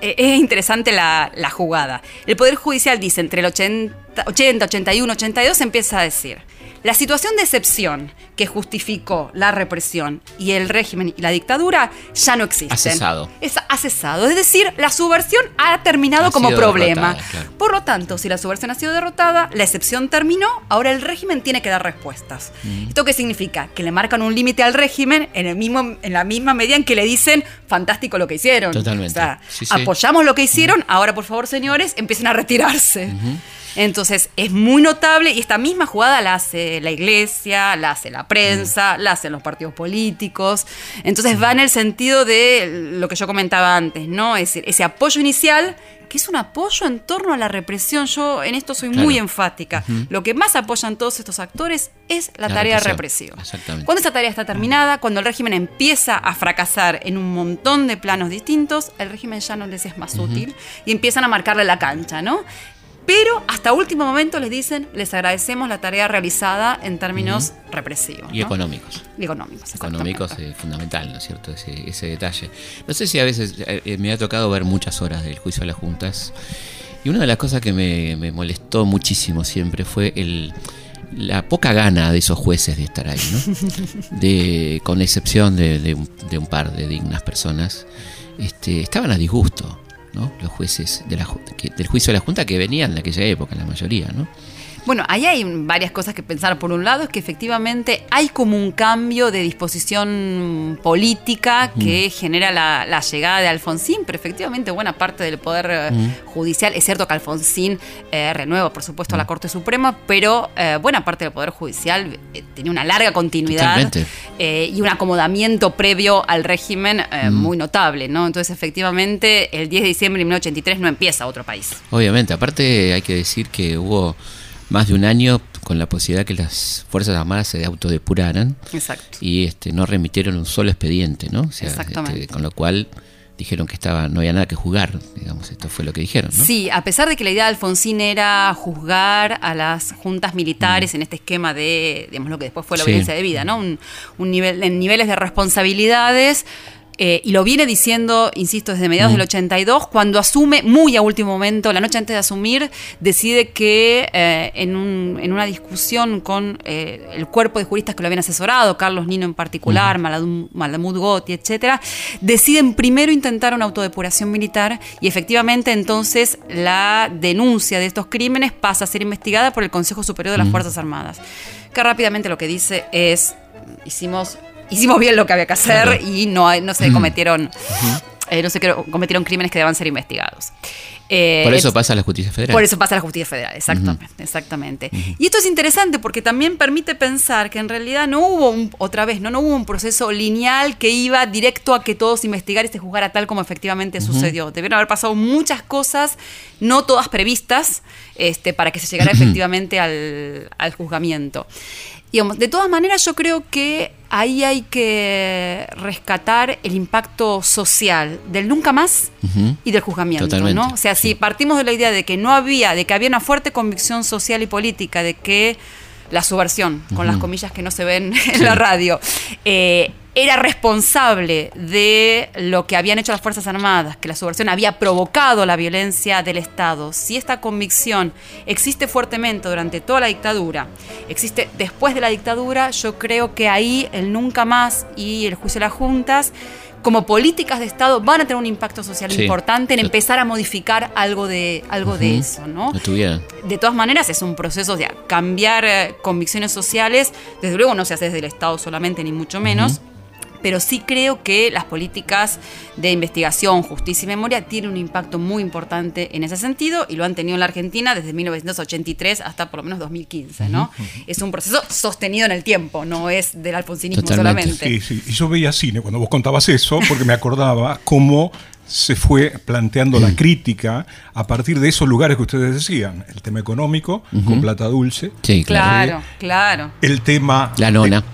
es interesante la, la jugada. El Poder Judicial dice, entre el 80, 80, 81, 82, empieza a decir, la situación de excepción que justificó la represión y el régimen y la dictadura ya no existen. Ha cesado. Es, ha cesado. Es decir, la subversión ha terminado Ha como problema. derrotada, claro. Por lo tanto, si la subversión ha sido derrotada, la excepción terminó, ahora el régimen tiene que dar respuestas. ¿Esto qué significa? Que le marcan un límite al régimen en, el mismo, en la misma medida en que le dicen, fantástico lo que hicieron. Totalmente. O sea, Sí, sí. apoyamos lo que hicieron, ahora por favor, señores, empiecen a retirarse. Entonces es muy notable y esta misma jugada la hace la iglesia, la hace la prensa, la hacen los partidos políticos. Entonces va en el sentido de lo que yo comentaba antes, ¿no? Es decir, ese apoyo inicial, que es un apoyo en torno a la represión. Yo en esto soy Claro. muy enfática. Lo que más apoyan todos estos actores es la, La tarea represión. represiva. Exactamente. Cuando esa tarea está terminada, cuando el régimen empieza a fracasar en un montón de planos distintos, el régimen ya no les es más útil y empiezan a marcarle la cancha, ¿no? Pero hasta último momento les dicen, les agradecemos la tarea realizada en términos represivos. Y ¿no? económicos. Y económicos. Económicos es fundamental, ¿no es cierto? Ese, ese detalle. No sé si a veces eh, eh, me ha tocado ver muchas horas del juicio a las juntas. Y una de las cosas que me, me molestó muchísimo siempre fue el, la poca gana de esos jueces de estar ahí, ¿no? De, con excepción de, de un, de un par de dignas personas, este, estaban a disgusto, ¿no? Los jueces de la, del juicio de la Junta que venían de aquella época, la mayoría, ¿no? Bueno, ahí hay varias cosas que pensar. Por un lado, es que efectivamente hay como un cambio de disposición política que genera la, la llegada de Alfonsín, pero efectivamente buena parte del Poder eh, Judicial, es cierto que Alfonsín eh, renueva, por supuesto, a la Corte Suprema, pero eh, buena parte del Poder Judicial eh, tenía una larga continuidad y un acomodamiento previo al régimen muy notable, ¿no? Entonces, efectivamente, el 10 de diciembre de 1983 no empieza otro país. Obviamente, aparte hay que decir que hubo más de un año con la posibilidad que las Fuerzas Armadas se autodepuraran Exacto. y este, no remitieron un solo expediente, ¿no? O sea, Exactamente. este, con lo cual dijeron que estaba no había nada que jugar, digamos, esto fue lo que dijeron, ¿no? Sí, a pesar de que la idea de Alfonsín era juzgar a las juntas militares en este esquema de, digamos, lo que después fue la Mm. Sí. obediencia de vida, ¿no? Un, un nivel, en niveles de responsabilidades. Eh, y lo viene diciendo, insisto, desde Mm. mediados del 82, cuando asume, muy a último momento, la noche antes de asumir, decide que eh, en, un- en una discusión con eh, el cuerpo de juristas que lo habían asesorado, Carlos Nino en particular, Maladum- Malamud Gotti, etcétera, deciden primero intentar una autodepuración militar y efectivamente entonces la denuncia de estos crímenes pasa a ser investigada por el Consejo Superior de las Fuerzas Armadas, que rápidamente lo que dice es, hicimos, hicimos bien lo que había que hacer Claro. y no, no se cometieron... eh, no se cometieron crímenes que deban ser investigados. Eh, Por eso es- pasa a la justicia federal. por eso pasa a la justicia federal, exactamente. exactamente. Y esto es interesante porque también permite pensar que en realidad no hubo, un- otra vez, no, no hubo un proceso lineal que iba directo a que todos investigar y se juzgara tal como efectivamente sucedió. Debieron haber pasado muchas cosas, no todas previstas, este, para que se llegara efectivamente al, al juzgamiento. Digamos, de todas maneras, yo creo que ahí hay que rescatar el impacto social del nunca más y del juzgamiento, Totalmente, ¿no? O sea, si partimos de la idea de que no había, de que había una fuerte convicción social y política, de que la subversión, con las comillas que no se ven en la radio, eh, era responsable de lo que habían hecho las Fuerzas Armadas, que la subversión había provocado la violencia del Estado, si esta convicción existe fuertemente durante toda la dictadura, existe después de la dictadura, yo creo que ahí el nunca más y el juicio de las juntas como políticas de Estado van a tener un impacto social Sí. importante en empezar a modificar algo de, algo de eso, ¿no? De todas maneras, es un proceso de cambiar eh, convicciones sociales. Desde luego no se hace desde el Estado solamente, ni mucho menos. Pero sí creo que las políticas de investigación, justicia y memoria tienen un impacto muy importante en ese sentido y lo han tenido en la Argentina desde 1983 hasta por lo menos 2015, ¿no? Es un proceso sostenido en el tiempo, no es del alfonsinismo Totalmente. solamente. Sí, sí. Y yo veía cine cuando vos contabas eso, porque me acordaba cómo se fue planteando la crítica a partir de esos lugares que ustedes decían. El tema económico, con plata dulce. Sí, claro. Claro, claro. El tema... La nona.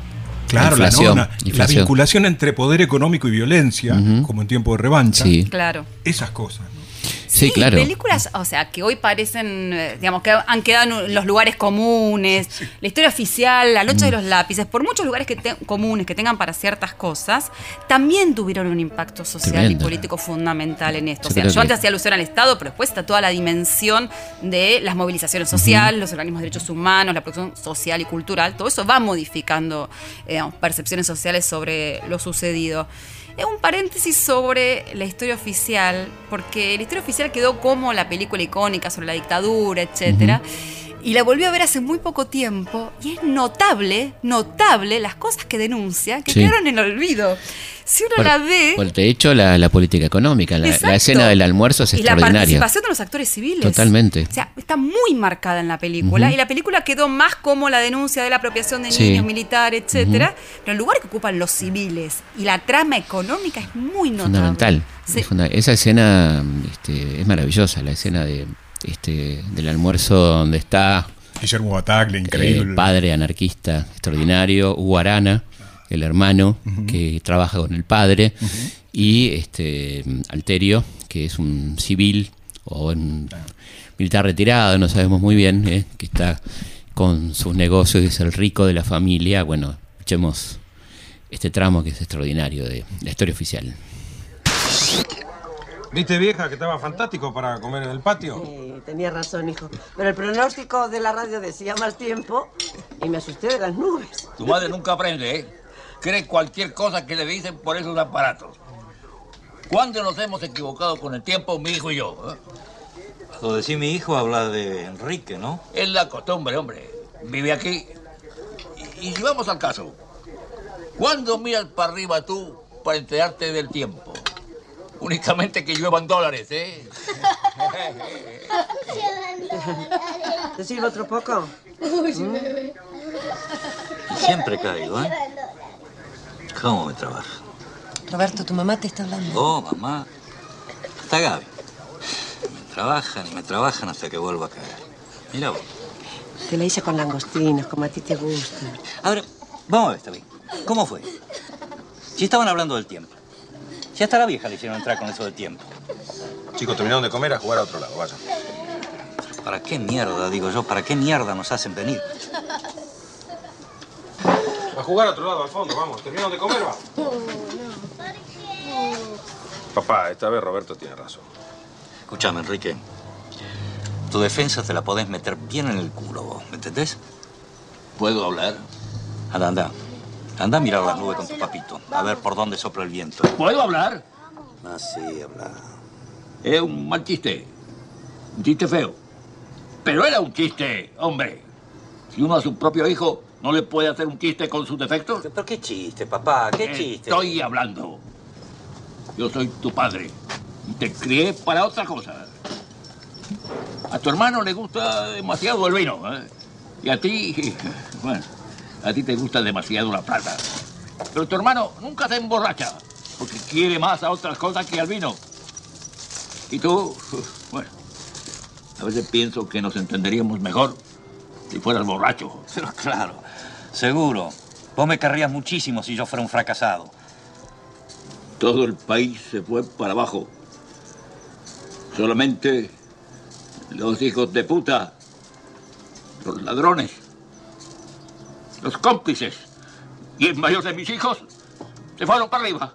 Claro, La la, inflación, vinculación entre poder económico y violencia, como en tiempo de revancha. Sí. Claro. Esas cosas. ¿No? Sí, claro. películas, o sea, que hoy parecen, eh, digamos, que han quedado en los lugares comunes, la historia oficial, la Mm. noche de los lápices, por muchos lugares que te- comunes que tengan para ciertas cosas, también tuvieron un impacto social Tremendo. y político fundamental en esto. Yo o sea, yo antes que- hacía alusión al Estado, pero después está toda la dimensión de las movilizaciones sociales, los organismos de derechos humanos, la producción social y cultural, todo eso va modificando eh, digamos, percepciones sociales sobre lo sucedido. Es un paréntesis sobre la historia oficial, porque la historia oficial quedó como la película icónica sobre la dictadura, etcétera. Y la volví a ver hace muy poco tiempo y es notable, notable las cosas que denuncia que Sí. quedaron en olvido. Si uno Por- la ve, por- de hecho, la, la política económica, la, la escena del almuerzo es y la extraordinaria. participación de los actores civiles. Totalmente. O sea, está muy marcada en la película. Y la película quedó más como la denuncia de la apropiación de Sí. niños, militar, etcétera. Pero el lugar que ocupan los civiles y la trama económica es muy notable. fundamental. Sí. Es funda- esa escena este, es maravillosa, la escena de, este, del almuerzo donde está Guillermo Bataglia, increíble. el padre anarquista extraordinario, Hugo Arana, el hermano que trabaja con el padre, y este Alterio, que es un civil o un militar retirado, no sabemos muy bien, eh, que está con sus negocios y es el rico de la familia. Bueno, escuchemos este tramo que es extraordinario de la historia oficial. ¿Viste vieja que estaba fantástico para comer en el patio? Sí, tenía razón, hijo. Pero el pronóstico de la radio decía más tiempo y me asusté de las nubes. Tu madre nunca aprende, ¿eh? Cree cualquier cosa que le dicen por esos aparatos. ¿Cuándo nos hemos equivocado con el tiempo, mi hijo y yo? eh? Cuando decís mi hijo, habla de Enrique, ¿no? Es la costumbre, hombre. Vive aquí. Y, y si vamos al caso, ¿cuándo miras para arriba tú para enterarte del tiempo? Únicamente que lluevan dólares, ¿eh? ¿Te sirve otro poco? Y siempre caigo, ¿eh? ¿Cómo me trabaja? Roberto, tu mamá te está hablando. Oh, mamá. Hasta Gaby. Me trabajan y me trabajan hasta que vuelva a caer. Mira vos. Te la hice con langostinos, como a ti te gusta. A ver, vamos a ver, está bien. ¿Cómo fue? Si estaban hablando del tiempo. Si hasta la vieja le hicieron entrar con eso del tiempo. Chicos, terminaron de comer a jugar a otro lado, vaya. ¿Para qué mierda, digo yo? ¿Para qué mierda nos hacen venir? A jugar a otro lado, al fondo, vamos. ¿Terminaron de comer, va? Papá, esta vez Roberto tiene razón. Escúchame, Enrique. Tu defensa te la podés meter bien en el culo, vos, ¿me entendés? ¿Puedo hablar? Anda, anda. Anda a mirar las nubes con tu papito. A ver por dónde sopla el viento. ¿Puedo hablar? Ah, sí, habla. Es un mal chiste. Un chiste feo. Pero era un chiste, hombre. Si uno a su propio hijo no le puede hacer un chiste con sus defectos. ¿Pero qué chiste, papá? ¿Qué chiste? Estoy hablando. Yo soy tu padre. Y te crié para otra cosa. A tu hermano le gusta demasiado el vino. ¿eh? Y a ti, bueno, a ti te gusta demasiado la plata. Pero tu hermano nunca se emborracha. Porque quiere más a otras cosas que al vino. Y tú, bueno, a veces pienso que nos entenderíamos mejor si fueras borracho. Pero claro, seguro. Vos me querrías muchísimo si yo fuera un fracasado. Todo el país se fue para abajo. Solamente los hijos de puta, los ladrones, los cómplices y el mayor de mis hijos se fueron para arriba.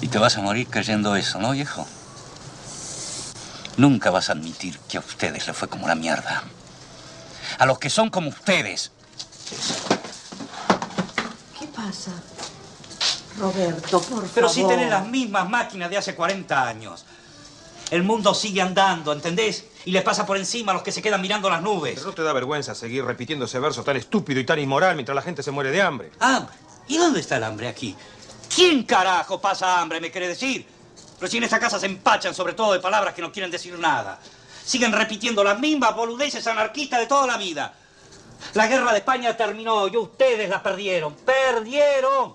Y te vas a morir creyendo eso, ¿no, viejo? Nunca vas a admitir que a ustedes les fue como una mierda. A los que son como ustedes. ¿Qué pasa? Roberto, por favor. Pero si tenés las mismas máquinas de hace 40 años. El mundo sigue andando, ¿entendés? Y les pasa por encima a los que se quedan mirando las nubes. Pero no te da vergüenza seguir repitiendo ese verso tan estúpido y tan inmoral mientras la gente se muere de hambre. ¿Hambre? ¿Y dónde está el hambre aquí? ¿Quién carajo pasa hambre, me quiere decir? Pero si en esta casa se empachan sobre todo de palabras que no quieren decir nada. Siguen repitiendo las mismas boludeces anarquistas de toda la vida. La guerra de España terminó y ustedes la perdieron. ¡Perdieron!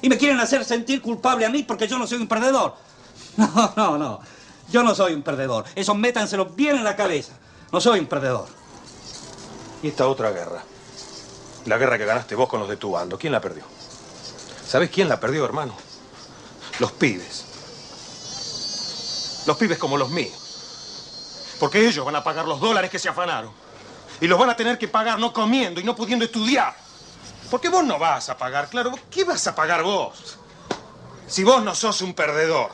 Y me quieren hacer sentir culpable a mí porque yo no soy un perdedor. No, no, no. Yo no soy un perdedor. Eso métanselo bien en la cabeza. No soy un perdedor. Y esta otra guerra. La guerra que ganaste vos con los de tu bando. ¿Quién la perdió? ¿Sabes quién la perdió, hermano? Los pibes. Los pibes como los míos. Porque ellos van a pagar los dólares que se afanaron. Y los van a tener que pagar no comiendo y no pudiendo estudiar. Porque vos no vas a pagar, claro. ¿Qué vas a pagar vos? Si vos no sos un perdedor.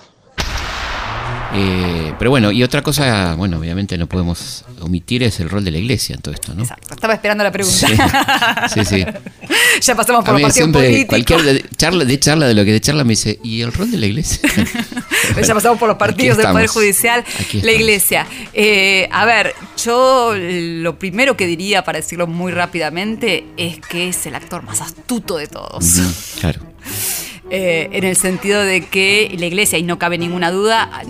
Eh, pero bueno, y otra cosa, bueno, obviamente no podemos omitir es el rol de la iglesia en todo esto, ¿no? Exacto, estaba esperando la pregunta. Sí, sí. ya pasamos por A los mí partidos siempre, cualquier de charla, de charla de lo que de charla me dice, ¿y el rol de la iglesia? ya pasamos por los partidos del Poder. Judicial, la. Iglesia. Eh, a ver, yo lo primero que diría, para decirlo muy rápidamente, es que es el actor más astuto de todos. Claro. Eh, en el sentido de que la iglesia, y no cabe ninguna duda,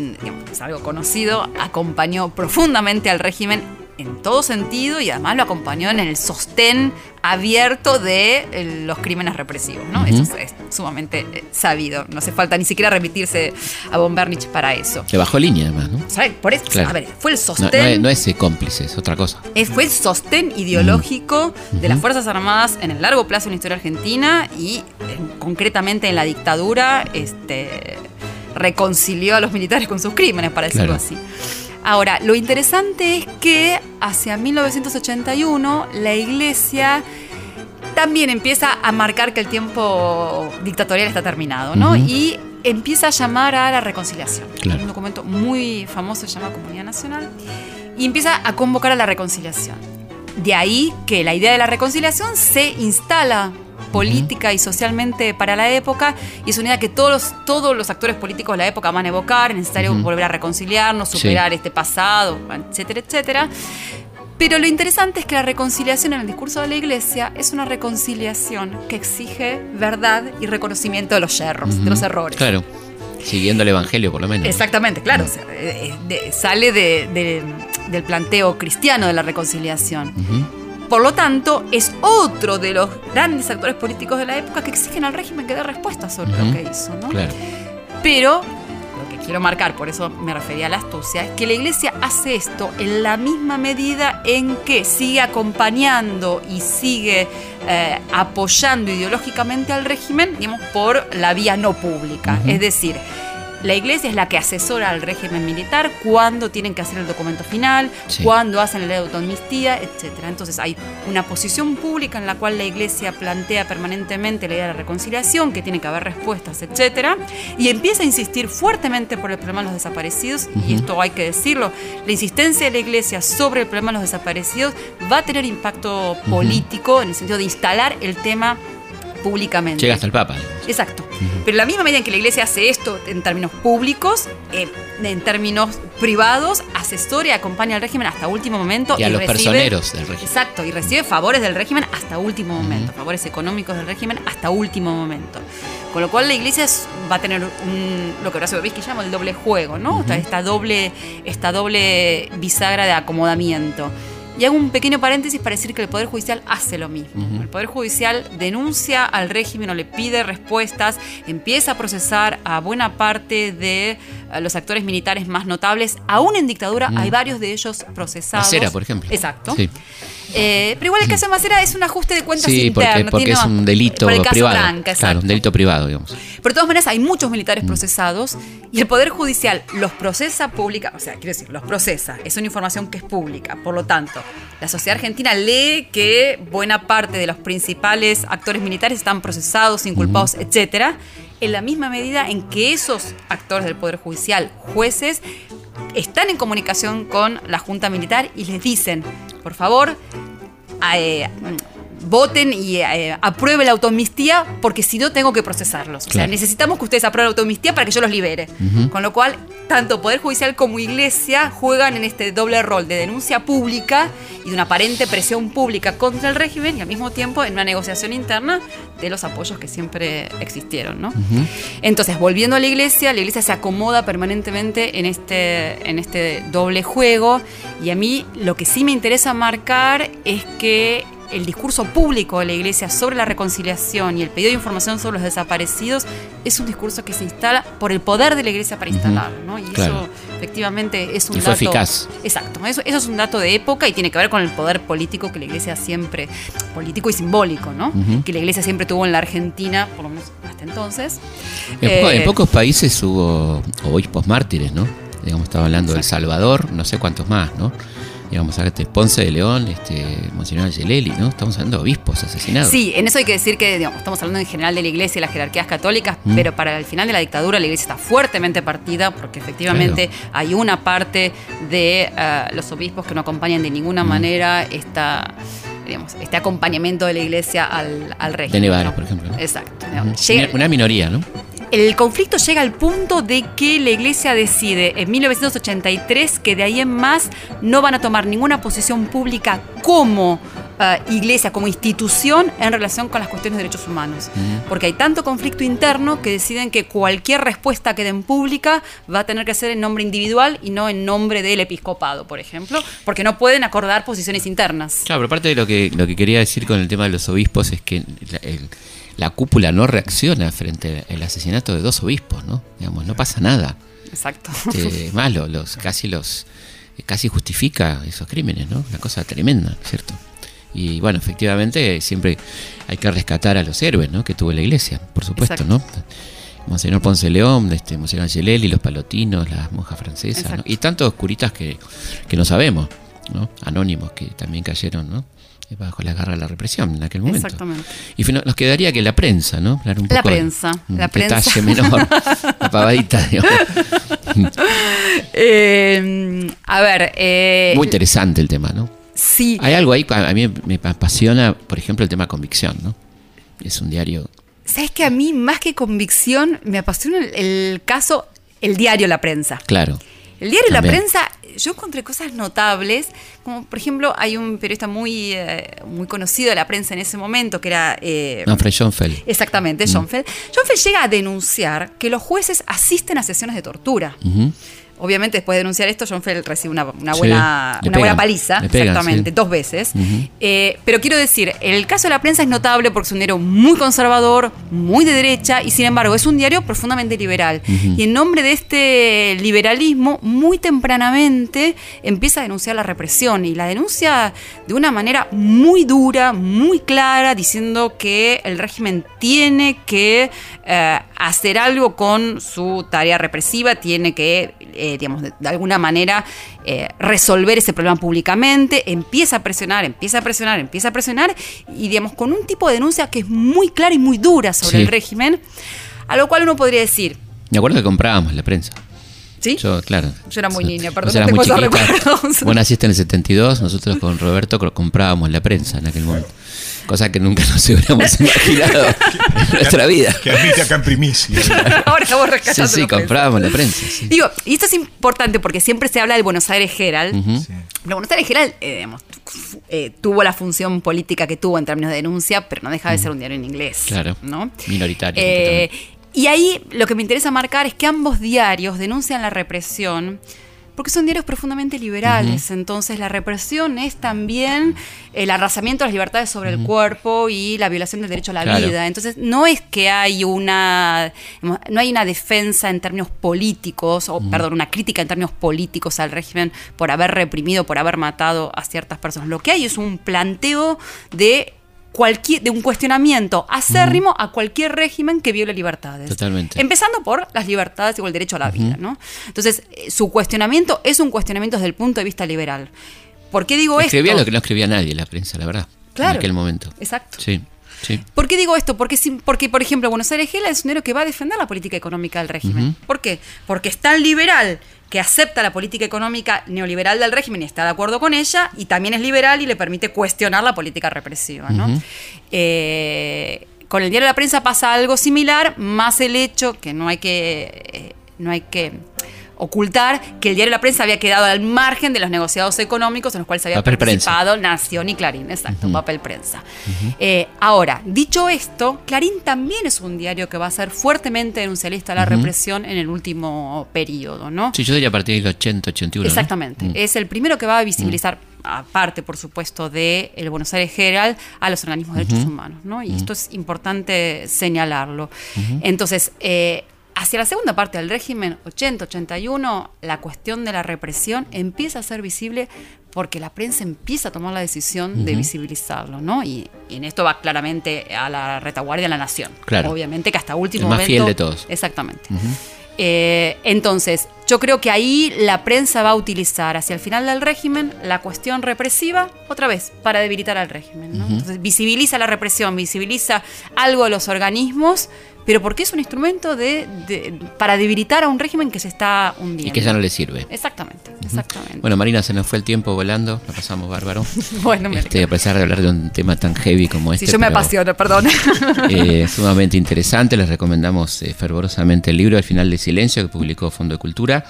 es algo conocido, acompañó profundamente al régimen en todo sentido y además lo acompañó en el sostén abierto de eh, los crímenes represivos, ¿no? Eso es, es sumamente eh, sabido. No hace falta ni siquiera remitirse a von Bernich para eso. Le bajó línea además, ¿no? ¿Sabes? Por eso, Claro. a ver, fue el sostén. no es, no es, cómplice, es otra cosa. Fue el sostén ideológico de las Fuerzas Armadas en el largo plazo en la historia argentina y eh, concretamente en la dictadura este, reconcilió a los militares con sus crímenes, para decirlo Claro. así. Ahora, lo interesante es que hacia 1981 la iglesia también empieza a marcar que el tiempo dictatorial está terminado, ¿no? Y empieza a llamar a la reconciliación. Claro. Un documento muy famoso se llama Comunidad Nacional y empieza a convocar a la reconciliación. De ahí que la idea de la reconciliación se instala política y socialmente para la época y es una idea que todos los, todos los actores políticos de la época van a evocar, es necesario Ujú. volver a reconciliarnos, Sí. superar este pasado, etcétera, etcétera. Pero lo interesante es que la reconciliación en el discurso de la iglesia es una reconciliación que exige verdad y reconocimiento de los yerros, de los errores. Claro. Siguiendo el evangelio, por lo menos. ¿no? Exactamente, claro. o sea, eh, eh, de- sale de- de- del planteo cristiano de la reconciliación. Por lo tanto, es otro de los grandes actores políticos de la época que exigen al régimen que dé respuestas sobre lo que hizo. ¿no? Claro. Pero lo que quiero marcar, por eso me refería a la astucia, es que la iglesia hace esto en la misma medida en que sigue acompañando y sigue eh, apoyando ideológicamente al régimen, digamos, por la vía no pública. Es decir, la iglesia es la que asesora al régimen militar cuando tienen que hacer el documento final, Sí. cuando hacen la ley de autoamnistía, etc. Entonces hay una posición pública en la cual la iglesia plantea permanentemente la idea de la reconciliación, que tiene que haber respuestas, etc. Y empieza a insistir fuertemente por el problema de los desaparecidos, y esto hay que decirlo, la insistencia de la iglesia sobre el problema de los desaparecidos va a tener impacto político en el sentido de instalar el tema públicamente. Llega hasta el Papa. digamos. Exacto. Pero en la misma medida en que la iglesia hace esto en términos públicos, eh, en términos privados, asesora y acompaña al régimen hasta último momento. Y a los recibe- personeros del régimen. Exacto, y recibe favores del régimen hasta último momento, favores económicos del régimen hasta último momento. Con lo cual la iglesia es- va a tener un, lo que Horacio Babisky llama el doble juego, ¿no? Esta- esta, doble, esta doble bisagra de acomodamiento. Y hago un pequeño paréntesis para decir que el Poder Judicial hace lo mismo. El Poder Judicial denuncia al régimen o le pide respuestas, empieza a procesar a buena parte de eh, los actores militares más notables. Aún en dictadura hay varios de ellos procesados. Macera, por ejemplo. Exacto. Sí. Eh, pero igual el caso de Macera es un ajuste de cuentas Sí, porque, interno. porque tiene- es un delito por el caso privado. Branca, claro, un delito privado, digamos. Pero de todas maneras hay muchos militares procesados y el Poder Judicial los procesa pública, o sea, quiero decir, los procesa, es una información que es pública. Por lo tanto, la sociedad argentina lee que buena parte de los principales actores militares están procesados, inculpados, etcétera, en la misma medida en que esos actores del Poder Judicial, jueces, están en comunicación con la Junta Militar y les dicen, por favor, eh, voten y eh, aprueben la automistía porque si no tengo que procesarlos. O sea, necesitamos que ustedes aprueben la automistía para que yo los libere. Con lo cual, tanto Poder Judicial como Iglesia juegan en este doble rol de denuncia pública y de una aparente presión pública contra el régimen y al mismo tiempo en una negociación interna de los apoyos que siempre existieron, ¿no? Entonces, volviendo a la iglesia, la iglesia se acomoda permanentemente en este, en este doble juego y a mí lo que sí me interesa marcar es que el discurso público de la iglesia sobre la reconciliación y el pedido de información sobre los desaparecidos es un discurso que se instala por el poder de la iglesia para instalarlo, ¿no? Y Claro. eso efectivamente es un Y fue dato eficaz. Exacto, eso, eso es un dato de época y tiene que ver con el poder político que la iglesia siempre, político y simbólico, ¿no? Que la iglesia siempre tuvo en la Argentina, por lo menos hasta entonces. En, po- Eh, en pocos países hubo obispos mártires, ¿no? Digamos, estaba hablando de El Salvador, no sé cuántos más, ¿no? Digamos, acá este Ponce de León, este Monseñor Angelelli, ¿no? Estamos hablando de obispos asesinados. Sí, en eso hay que decir que digamos, estamos hablando en general de la iglesia y las jerarquías católicas, Mm. pero para el final de la dictadura la iglesia está fuertemente partida porque efectivamente hay una parte de eh, los obispos que no acompañan de ninguna Mm. manera esta, digamos, este acompañamiento de la iglesia al, al De régimen. Nevares, ¿no? por ejemplo. ¿no? Exacto. Llega- Una minoría, ¿no? El conflicto llega al punto de que la iglesia decide en 1983 que de ahí en más no van a tomar ninguna posición pública como eh, iglesia, como institución en relación con las cuestiones de derechos humanos. Porque hay tanto conflicto interno que deciden que cualquier respuesta que den pública va a tener que ser en nombre individual y no en nombre del episcopado, por ejemplo, porque no pueden acordar posiciones internas. Claro, pero parte de lo que, lo que quería decir con el tema de los obispos es que el- la cúpula no reacciona frente al asesinato de dos obispos, ¿no? Digamos, no pasa nada. Exacto. Este, es malo, los, casi los casi justifica esos crímenes, ¿no? Una cosa tremenda, ¿cierto? Y bueno, efectivamente siempre hay que rescatar a los héroes, ¿no? Que tuvo la iglesia, por supuesto, Exacto. ¿no? Monseñor Ponce León, este, Monseñor Angelelli, los palotinos, las monjas francesas, ¿no? Y tantos curitas que, que no sabemos, ¿no? Anónimos que también cayeron, ¿no? Bajo la garra de la represión en aquel momento. Exactamente. Y nos quedaría que la prensa, ¿no? Hablar un La poco de- prensa, un la prensa. detalle menor, la pavadita. Eh, a ver, eh, Muy interesante el tema, ¿no? sí. Hay algo ahí, a mí me apasiona, por ejemplo, el tema convicción, ¿no? Es un diario. ¿Sabes que a mí, más que convicción, me apasiona el, el caso, el diario La Prensa? Claro. El diario La También. Prensa, yo encontré cosas notables, como por ejemplo, hay un periodista muy, eh, muy conocido de la prensa en ese momento, que era... eh, Manfred Schoenfeld. Exactamente, Mm. Schoenfeld. Schoenfeld llega a denunciar que los jueces asisten a sesiones de tortura. Ujú. Obviamente, después de denunciar esto, Schoenfeld recibe una, buena, una buena paliza, pegan, exactamente, sí. dos veces. Eh, pero quiero decir, el caso de la prensa es notable porque es un diario muy conservador, muy de derecha, y sin embargo es un diario profundamente liberal. Y en nombre de este liberalismo, muy tempranamente empieza a denunciar la represión. Y la denuncia de una manera muy dura, muy clara, diciendo que el régimen tiene que eh, hacer algo con su tarea represiva, tiene que, eh, digamos, de, de alguna manera eh, resolver ese problema públicamente, empieza a presionar, empieza a presionar, empieza a presionar, y digamos, con un tipo de denuncia que es muy clara y muy dura sobre Sí. el régimen, a lo cual uno podría decir, Me acuerdo que comprábamos la prensa. ¿sí? Yo, claro. Yo era muy niña, perdón, no muy recuerdos. Vos naciste en el 72, nosotros con Roberto comprábamos la prensa en aquel momento. Cosa que nunca nos hubiéramos imaginado en nuestra vida. Que admite acá en primicia. Ahora estamos Sí, rescatando sí, la comprábamos la prensa. sí. Digo, y esto es importante porque siempre se habla del Buenos Aires Herald. Ujú. Pero Buenos Aires Herald, eh, digamos, eh, tuvo la función política que tuvo en términos de denuncia, pero no deja de ser un diario en inglés. Claro. ¿no? Minoritario. Eh, y ahí lo que me interesa marcar es que ambos diarios denuncian la represión porque son diarios profundamente liberales. Entonces la represión es también el arrasamiento de las libertades sobre el cuerpo y la violación del derecho a la Claro. vida. Entonces no es que hay una no hay una defensa en términos políticos o perdón, una crítica en términos políticos al régimen por haber reprimido, por haber matado a ciertas personas. Lo que hay es un planteo de cualquier de un cuestionamiento acérrimo a cualquier régimen que viole libertades. Totalmente. Empezando por las libertades o el derecho a la vida, ¿no? Entonces, eh, su cuestionamiento es un cuestionamiento desde el punto de vista liberal. ¿Por qué digo Escribía esto? lo que no escribía nadie la prensa, la verdad. Claro. En aquel momento. Exacto. Sí, sí. ¿Por qué digo esto? Porque, porque por ejemplo, Buenos Aires Gela es un diario que va a defender la política económica del régimen. Ujú. ¿Por qué? Porque es tan liberal que acepta la política económica neoliberal del régimen y está de acuerdo con ella, y también es liberal y le permite cuestionar la política represiva. ¿no? Eh, con el diario de la prensa pasa algo similar, más el hecho que no hay que, eh, no hay que ocultar que el diario de la prensa había quedado al margen de los negociados económicos en los cuales había Papel prensa. participado Nación y Clarín, exacto, papel prensa. Eh, ahora, dicho esto, Clarín también es un diario que va a ser fuertemente denuncialista a la represión en el último periodo, ¿no? Sí, yo diría a partir del 80, 81. ¿no? Exactamente. Mm. Es el primero que va a visibilizar, aparte, por supuesto, de el Buenos Aires Herald, a los organismos de derechos humanos, ¿no? Y esto es importante señalarlo. Entonces, eh, hacia la segunda parte del régimen, 80-81, la cuestión de la represión empieza a ser visible porque la prensa empieza a tomar la decisión de visibilizarlo, ¿no? Y, y en esto va claramente a la retaguardia de la nación. Claro. Obviamente que hasta último El más momento. fiel de todos. Exactamente. Eh, entonces, yo creo que ahí la prensa va a utilizar hacia el final del régimen la cuestión represiva, otra vez, para debilitar al régimen. Entonces, visibiliza la represión, visibiliza algo de los organismos, pero porque es un instrumento de, de- para debilitar a un régimen que se está hundiendo. Y que ya no le sirve. Exactamente, exactamente. Bueno, Marina, se nos fue el tiempo volando, lo pasamos bárbaro. Bueno, me Este, a pesar de hablar de un tema tan heavy como este. si yo me pero, apasiono, perdón. eh, sumamente interesante, les recomendamos eh, fervorosamente el libro El final del silencio que publicó Fondo de Cultura,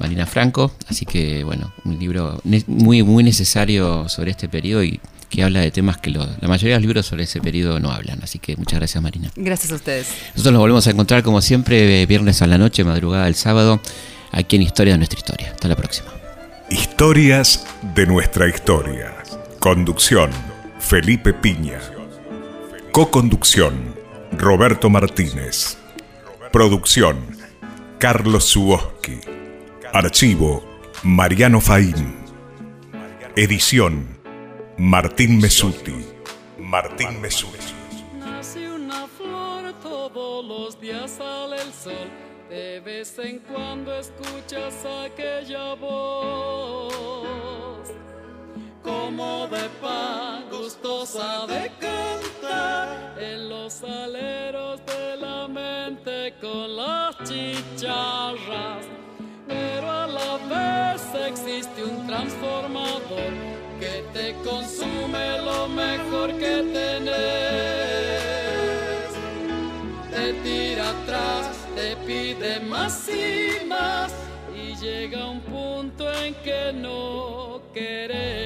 Marina Franco, así que bueno, un libro muy muy necesario sobre este periodo y que habla de temas que lo- la mayoría de los libros sobre ese periodo no hablan, así que muchas gracias Marina. Gracias a ustedes. Nosotros nos volvemos a encontrar como siempre viernes a la noche, madrugada del sábado, aquí en Historia de nuestra historia. Hasta la próxima. Historias de nuestra historia. Conducción, Felipe Piña. Coconducción, Roberto Martínez. Producción, Carlos Suoski. Archivo, Mariano Faín. Edición, Martín Mesuti. Martín Mesuti. Nace una flor, todos los días sale el sol. De vez en cuando escuchas aquella voz, como de pan, gustosa de cantar en los aleros de la mente con las chicharras. Pero a la vez existe un transformador que te consume lo mejor que tenés. Te tira atrás, te pide más y más y llega un punto en que no querés.